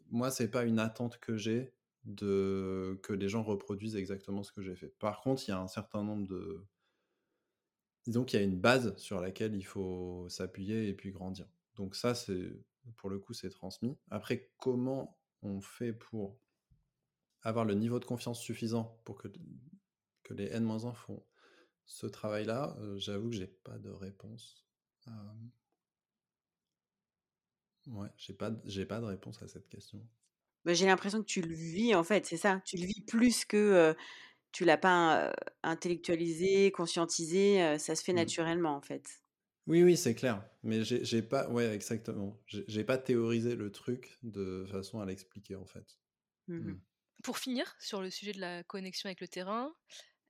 moi, c'est pas une attente que j'ai de que les gens reproduisent exactement ce que j'ai fait. Par contre, il y a un certain nombre de disons qu'il y a une base sur laquelle il faut s'appuyer et puis grandir. Donc ça, c'est pour le coup, c'est transmis. Après, comment on fait pour avoir le niveau de confiance suffisant pour que, que les N-1 font ce travail-là, j'avoue que j'ai pas de réponse. Ouais, j'ai pas, j'ai pas de réponse à cette question. Bah, j'ai l'impression que tu le vis en fait, c'est ça. Tu le vis plus que tu l'as pas intellectualisé, conscientisé. ça se fait mmh. naturellement en fait. Oui, oui, c'est clair. Mais j'ai pas, ouais, exactement. J'ai pas théorisé le truc de façon à l'expliquer en fait. Mmh mmh. Pour finir sur le sujet de la connexion avec le terrain,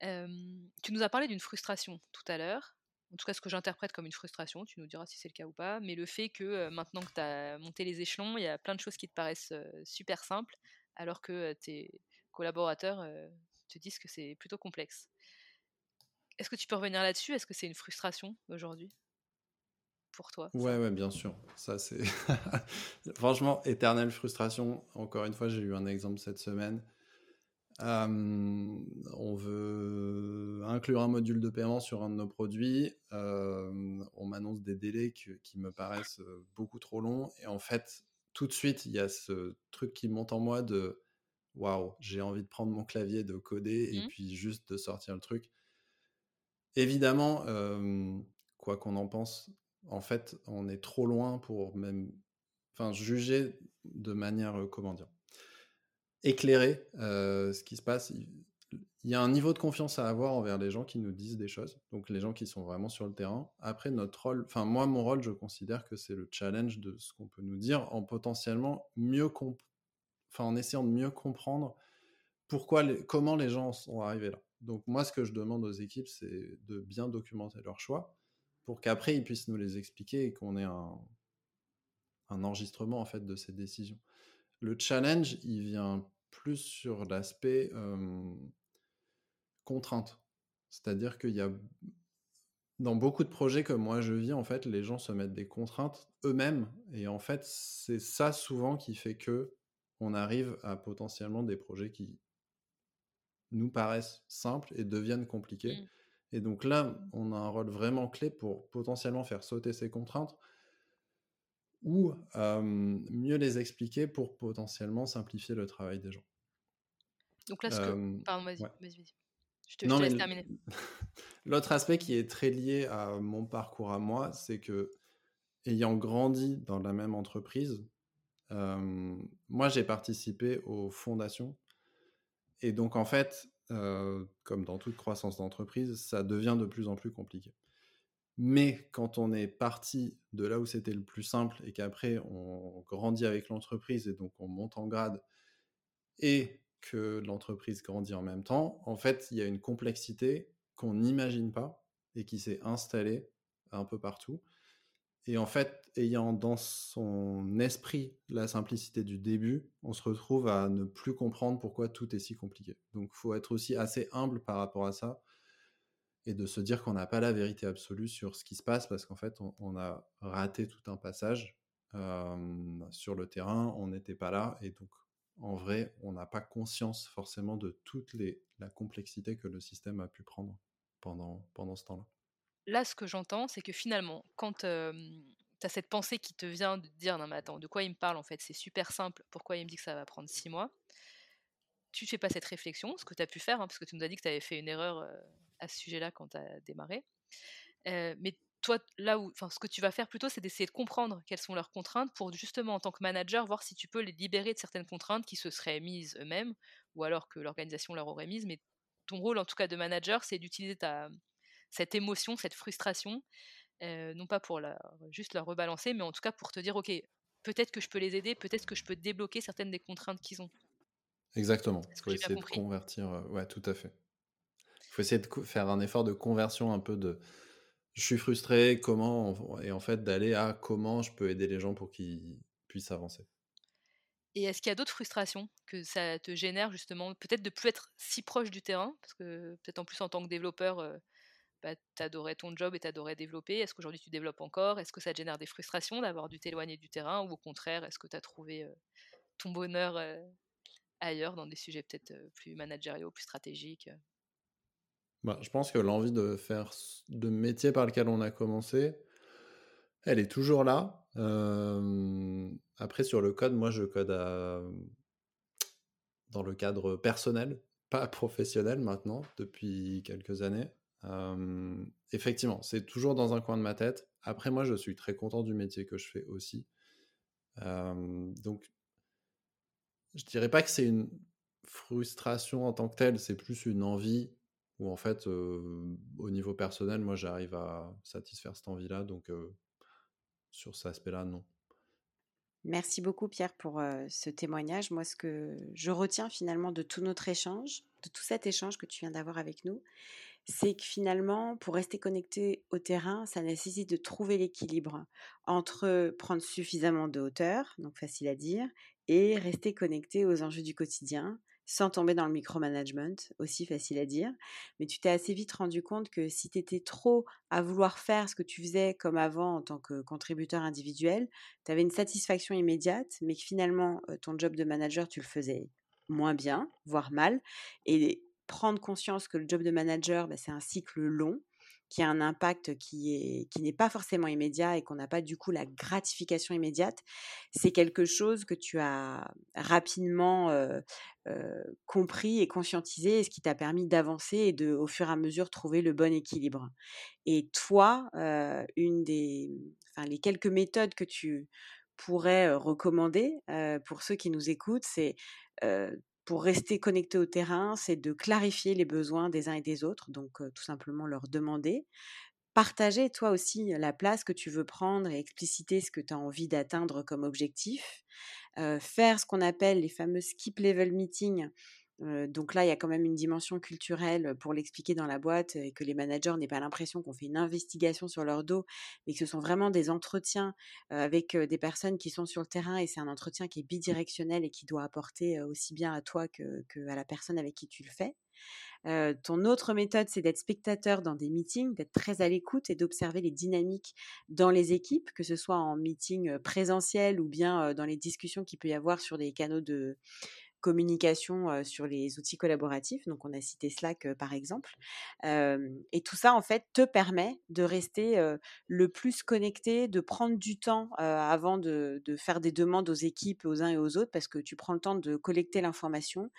tu nous as parlé d'une frustration tout à l'heure. En tout cas, ce que j'interprète comme une frustration, tu nous diras si c'est le cas ou pas, mais le fait que maintenant que tu as monté les échelons, il y a plein de choses qui te paraissent super simples, alors que tes collaborateurs te disent que c'est plutôt complexe. Est-ce que tu peux revenir là-dessus? Est-ce que c'est une frustration aujourd'hui? Pour toi Ouais, ouais, bien sûr. Ça, c'est <laughs> franchement éternelle frustration. Encore une fois, j'ai eu un exemple cette semaine on veut inclure un module de paiement sur un de nos produits. on m'annonce des délais qui me paraissent beaucoup trop longs. Et en fait, tout de suite, il y a ce truc qui monte en moi de waouh, j'ai envie de prendre mon clavier, de coder et mmh. puis juste de sortir le truc. Évidemment, quoi qu'on en pense, en fait, on est trop loin pour même enfin, juger de manière, comment dire, éclairer ce qui se passe. Il y a un niveau de confiance à avoir envers les gens qui nous disent des choses, donc les gens qui sont vraiment sur le terrain. Après, notre enfin moi, mon rôle, je considère que c'est le challenge de ce qu'on peut nous dire en potentiellement mieux enfin en essayant de mieux comprendre pourquoi, comment les gens sont arrivés là. Donc moi, ce que je demande aux équipes, c'est de bien documenter leurs choix pour qu'après ils puissent nous les expliquer et qu'on ait un, un enregistrement en fait de ces décisions. Le challenge, il vient plus sur l'aspect contrainte. C'est-à-dire qu'il y a dans beaucoup de projets comme moi je vis, en fait, les gens se mettent des contraintes eux-mêmes. Et en fait, c'est ça souvent qui fait que on arrive à potentiellement des projets qui nous paraissent simples et deviennent compliqués. Mmh. Et donc là, on a un rôle vraiment clé pour potentiellement faire sauter ces contraintes ou mieux les expliquer pour potentiellement simplifier le travail des gens. Donc là, ce que... Pardon, vas-y, vas-y, Je te, laisse terminer. <laughs> L'autre aspect qui est très lié à mon parcours à moi, c'est que, ayant grandi dans la même entreprise, moi, j'ai participé aux fondations. Et donc, en fait, comme dans toute croissance d'entreprise, ça devient de plus en plus compliqué. Mais quand on est parti de là où c'était le plus simple et qu'après on grandit avec l'entreprise et donc on monte en grade et que l'entreprise grandit en même temps, en fait, il y a une complexité qu'on n'imagine pas et qui s'est installée un peu partout. Et en fait, ayant dans son esprit la simplicité du début, on se retrouve à ne plus comprendre pourquoi tout est si compliqué. Donc, il faut être aussi assez humble par rapport à ça et de se dire qu'on n'a pas la vérité absolue sur ce qui se passe parce qu'en fait, on, a raté tout un passage sur le terrain, on n'était pas là et donc en vrai, on n'a pas conscience forcément de toute la complexité que le système a pu prendre pendant, pendant ce temps-là. Là, ce que j'entends, c'est que finalement, quand tu as cette pensée qui te vient de dire non mais attends, de quoi il me parle en fait, c'est super simple, pourquoi il me dit que ça va prendre six mois? Tu ne fais pas cette réflexion, ce que tu as pu faire, hein, parce que tu nous as dit que tu avais fait une erreur à ce sujet-là quand tu as démarré. mais toi, là où, ce que tu vas faire plutôt, c'est d'essayer de comprendre quelles sont leurs contraintes pour justement, en tant que manager, voir si tu peux les libérer de certaines contraintes qui se seraient mises eux-mêmes ou alors que l'organisation leur aurait mises. Mais ton rôle, en tout cas de manager, c'est d'utiliser ta, cette émotion, cette frustration, non pas pour juste la rebalancer, mais en tout cas pour te dire, ok, peut-être que je peux les aider, peut-être que je peux débloquer certaines des contraintes qu'ils ont. Exactement. Il faut essayer de convertir. ouais, tout à fait. Il faut essayer de faire un effort de conversion un peu de je suis frustré, comment, et en fait d'aller à comment je peux aider les gens pour qu'ils puissent avancer. Et est-ce qu'il y a d'autres frustrations que ça te génère justement Peut-être de plus être si proche du terrain, parce que peut-être en plus en tant que développeur, bah, tu adorais ton job et tu adorais développer. Est-ce qu'aujourd'hui tu développes encore? Est-ce que ça te génère des frustrations d'avoir dû t'éloigner du terrain Ou au contraire, est-ce que tu as trouvé ton bonheur ailleurs, dans des sujets peut-être plus managériaux, plus stratégiques bah, je pense que l'envie de faire de métier par lequel on a commencé, elle est toujours là. après, sur le code, moi, je code dans le cadre personnel, pas <laughs> professionnel maintenant, depuis quelques années. effectivement, c'est toujours dans un coin de ma tête. Après, moi, je suis très content du métier que je fais aussi. donc, je dirais pas que c'est une frustration en tant que telle, c'est plus une envie où en fait, au niveau personnel, moi, j'arrive à satisfaire cette envie-là. Donc, sur cet aspect-là, non. Merci beaucoup, Pierre, pour ce témoignage. Moi, ce que je retiens finalement de tout notre échange, de tout cet échange que tu viens d'avoir avec nous, c'est que finalement, pour rester connecté au terrain, ça nécessite de trouver l'équilibre entre prendre suffisamment de hauteur, donc facile à dire, et rester connecté aux enjeux du quotidien, sans tomber dans le micromanagement, aussi facile à dire. Mais tu t'es assez vite rendu compte que si tu étais trop à vouloir faire ce que tu faisais comme avant en tant que contributeur individuel, tu avais une satisfaction immédiate, mais que finalement, ton job de manager, tu le faisais moins bien, voire mal. Et prendre conscience que le job de manager, bah, c'est un cycle long qui a un impact qui est qui n'est pas forcément immédiat et qu'on n'a pas du coup la gratification immédiate, c'est quelque chose que tu as rapidement compris et conscientisé, et ce qui t'a permis d'avancer et de, au fur et à mesure, trouver le bon équilibre. Et toi, une des, enfin les quelques méthodes que tu pourrais recommander pour ceux qui nous écoutent, c'est pour rester connecté au terrain, c'est de clarifier les besoins des uns et des autres, donc tout simplement leur demander. Partager toi aussi la place que tu veux prendre et expliciter ce que tu as envie d'atteindre comme objectif. faire ce qu'on appelle les fameux skip level meetings donc là, il y a quand même une dimension culturelle pour l'expliquer dans la boîte et que les managers n'aient pas l'impression qu'on fait une investigation sur leur dos, mais que ce sont vraiment des entretiens avec des personnes qui sont sur le terrain et c'est un entretien qui est bidirectionnel et qui doit apporter aussi bien à toi que, à la personne avec qui tu le fais. ton autre méthode, c'est d'être spectateur dans des meetings, d'être très à l'écoute et d'observer les dynamiques dans les équipes, que ce soit en meeting présentiel ou bien dans les discussions qu'il peut y avoir sur des canaux de, communication sur les outils collaboratifs. Donc, on a cité Slack par exemple. et tout ça, en fait, te permet de rester le plus connecté, de prendre du temps avant de, faire des demandes aux équipes, aux uns et aux autres, parce que tu prends le temps de collecter l'information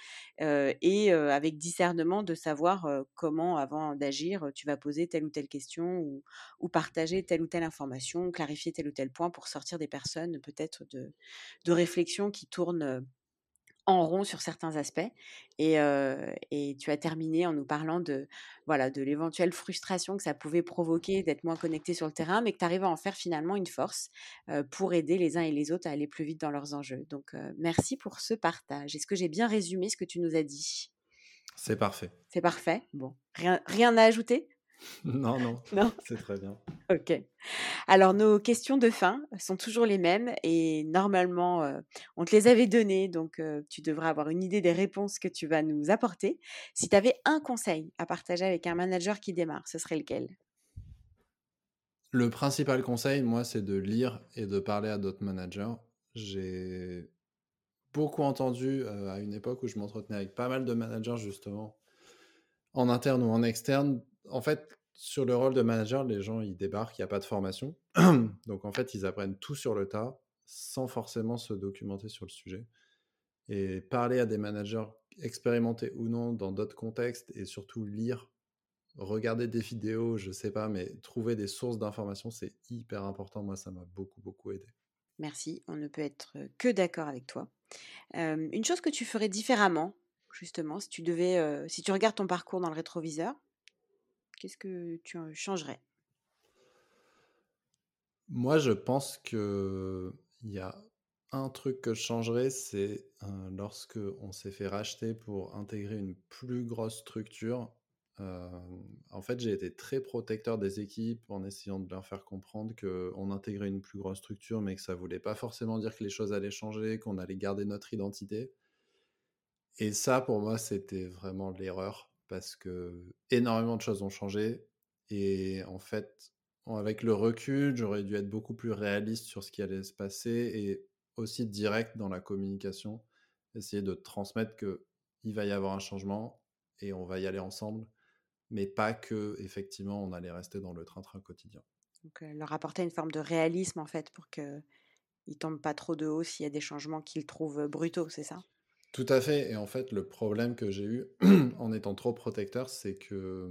et avec discernement de savoir comment, avant d'agir, tu vas poser telle ou telle question ou, partager telle ou telle information, clarifier tel ou tel point pour sortir des personnes peut-être de, de qui tournent en rond sur certains aspects. Et, et, tu as terminé en nous parlant de voilà de l'éventuelle frustration que ça pouvait provoquer d'être moins connecté sur le terrain, mais que tu arrives à en faire finalement une force pour aider les uns et les autres à aller plus vite dans leurs enjeux. Donc merci pour ce partage. Est-ce que j'ai bien résumé ce que tu nous as dit? C'est parfait. C'est parfait? Bon, rien, rien à ajouter? <laughs> non, non, non? c'est très bien. Ok. Alors, nos questions de fin sont toujours les mêmes et normalement, euh, on te les avait données, donc euh, tu devrais avoir une idée des réponses que tu vas nous apporter. Si tu avais un conseil à partager avec un manager qui démarre, ce serait lequel? Le principal conseil, moi, c'est de lire et de parler à d'autres managers. J'ai beaucoup entendu euh, à une époque où je m'entretenais avec pas mal de managers, justement, en interne ou en externe, en fait, sur le rôle de manager, les gens, ils débarquent, il n'y a pas de formation. <clears throat> Donc, en fait, ils apprennent tout sur le tas sans forcément se documenter sur le sujet. Et parler à des managers expérimentés ou non dans d'autres contextes et surtout lire, regarder des vidéos, je sais pas, mais trouver des sources d'informations, c'est hyper important. Moi, ça m'a beaucoup, beaucoup aidé. Merci, on ne peut être que d'accord avec toi. une chose que tu ferais différemment, justement, si tu devais, si tu regardes ton parcours dans le rétroviseur, Qu'est-ce que tu changerais? Moi, je pense que il y a un truc que je changerais, c'est lorsque on s'est fait racheter pour intégrer une plus grosse structure. en fait, j'ai été très protecteur des équipes en essayant de leur faire comprendre qu'on intégrait une plus grosse structure, mais que ça voulait pas forcément dire que les choses allaient changer, qu'on allait garder notre identité. Et ça, pour moi, c'était vraiment l'erreur parce que énormément de choses ont changé. Et en fait, avec le recul, j'aurais dû être beaucoup plus réaliste sur ce qui allait se passer et aussi direct dans la communication, essayer de transmettre que il va y avoir un changement et on va y aller ensemble, mais pas que effectivement on allait rester dans le train-train quotidien. Donc leur apporter une forme de réalisme en fait pour que ne tombent pas trop de haut s'il y a des changements qu'ils trouvent brutaux, c'est ça? Tout à fait. Et en fait, le problème que j'ai eu <clears throat> en étant trop protecteur, c'est que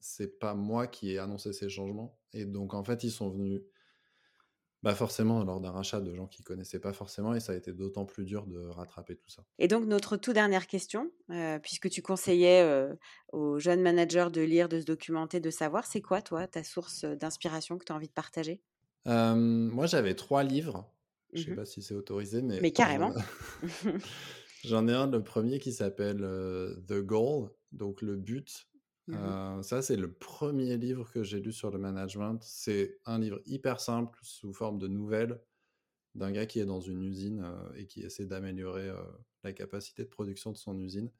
c'est pas moi qui ai annoncé ces changements. Et donc, en fait, ils sont venus bah forcément lors d'un rachat de gens qui connaissaient pas forcément et ça a été d'autant plus dur de rattraper tout ça. Et donc notre toute dernière question, puisque tu conseillais aux jeunes managers de lire, de se documenter, de savoir, c'est quoi toi ta source d'inspiration que tu as envie de partager? Moi j'avais trois livres je sais mmh pas si c'est autorisé, mais. Mais carrément. J'en <laughs> <laughs> ai un, le premier qui s'appelle The Goal, donc le but. Mmh ça, c'est le premier livre que j'ai lu sur le management. C'est un livre hyper simple, sous forme de nouvelles, d'un gars qui est dans une usine et qui essaie d'améliorer la capacité de production de son usine.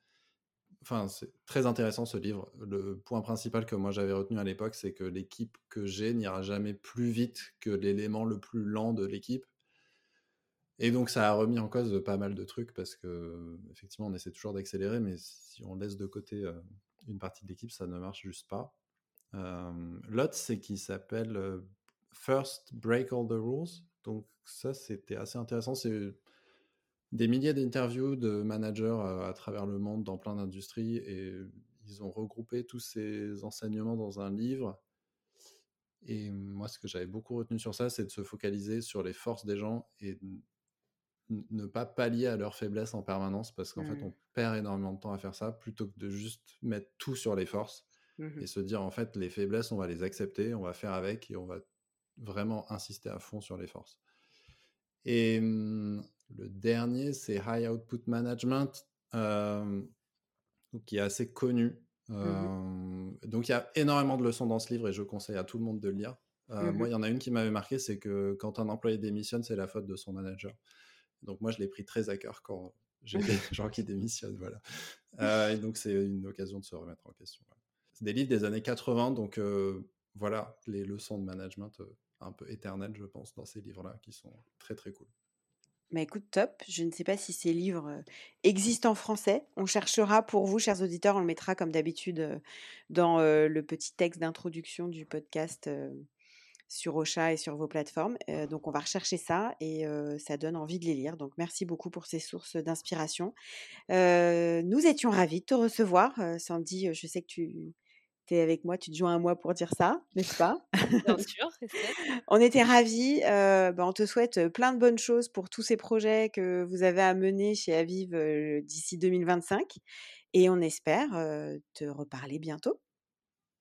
Enfin, c'est très intéressant ce livre. Le point principal que moi j'avais retenu à l'époque, c'est que l'équipe que j'ai n'ira jamais plus vite que l'élément le plus lent de l'équipe. Et donc ça a remis en cause pas mal de trucs parce que effectivement on essaie toujours d'accélérer, mais si on laisse de côté une partie de l'équipe, ça ne marche juste pas. L'autre, c'est qui s'appelle First Break All the Rules. Donc ça, c'était assez intéressant. C'est des milliers d'interviews de managers à, travers le monde dans plein d'industries et ils ont regroupé tous ces enseignements dans un livre. Et moi, ce que j'avais beaucoup retenu sur ça, c'est de se focaliser sur les forces des gens et ne pas pallier à leurs faiblesses en permanence parce qu'en fait, mmh. on perd énormément de temps à faire ça plutôt que de juste mettre tout sur les forces mmh et se dire en fait, les faiblesses, on va les accepter, on va faire avec et on va vraiment insister à fond sur les forces. Et mmh, le dernier, c'est High Output Management, qui est assez connu. donc il y a énormément de leçons dans ce livre et je conseille à tout le monde de le lire. Moi, il y en a une qui m'avait marqué, c'est que quand un employé démissionne, c'est la faute de son manager. Donc moi, je l'ai pris très à cœur quand j'ai des <laughs> gens qui démissionnent, voilà. et donc, c'est une occasion de se remettre en question. C'est des livres des années 80, donc voilà, les leçons de management un peu éternelles, je pense, dans ces livres-là, qui sont très, très cool. Bah écoute, top. Je ne sais pas si ces livres existent en français. On cherchera pour vous, chers auditeurs, on le mettra comme d'habitude dans le petit texte d'introduction du podcast sur Ocha et sur vos plateformes. donc on va rechercher ça et ça donne envie de les lire. Donc merci beaucoup pour ces sources d'inspiration. nous étions ravis de te recevoir. Sandy, je sais que tu tu es avec moi, tu te joins à moi pour dire ça, n'est-ce pas? Bien sûr, <laughs> On était ravis. bah, on te souhaite plein de bonnes choses pour tous ces projets que vous avez à mener chez Aviv d'ici 2025. Et on espère te reparler bientôt.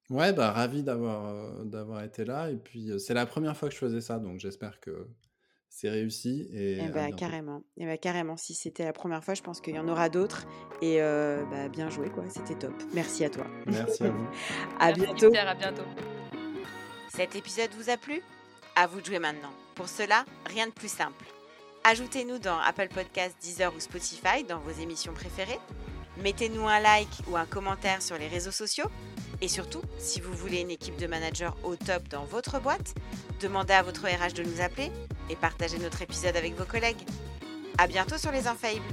Ouais, bah ravi d'avoir d'avoir été là. Et puis, c'est la première fois que je faisais ça, donc j'espère que c'est réussi. Et, eh bah, carrément. Et bah, carrément. Si c'était la première fois, je pense qu'il y en aura d'autres. Et bah, bien joué, quoi. C'était top. Merci à toi. Merci à vous. <laughs> à bientôt. à bientôt. Cet épisode vous a plu? À vous de jouer maintenant. Pour cela, rien de plus simple. Ajoutez-nous dans Apple Podcasts, Deezer ou Spotify dans vos émissions préférées. Mettez-nous un like ou un commentaire sur les réseaux sociaux. Et surtout, si vous voulez une équipe de managers au top dans votre boîte, demandez à votre RH de nous appeler et partagez notre épisode avec vos collègues. À bientôt sur les Infaillibles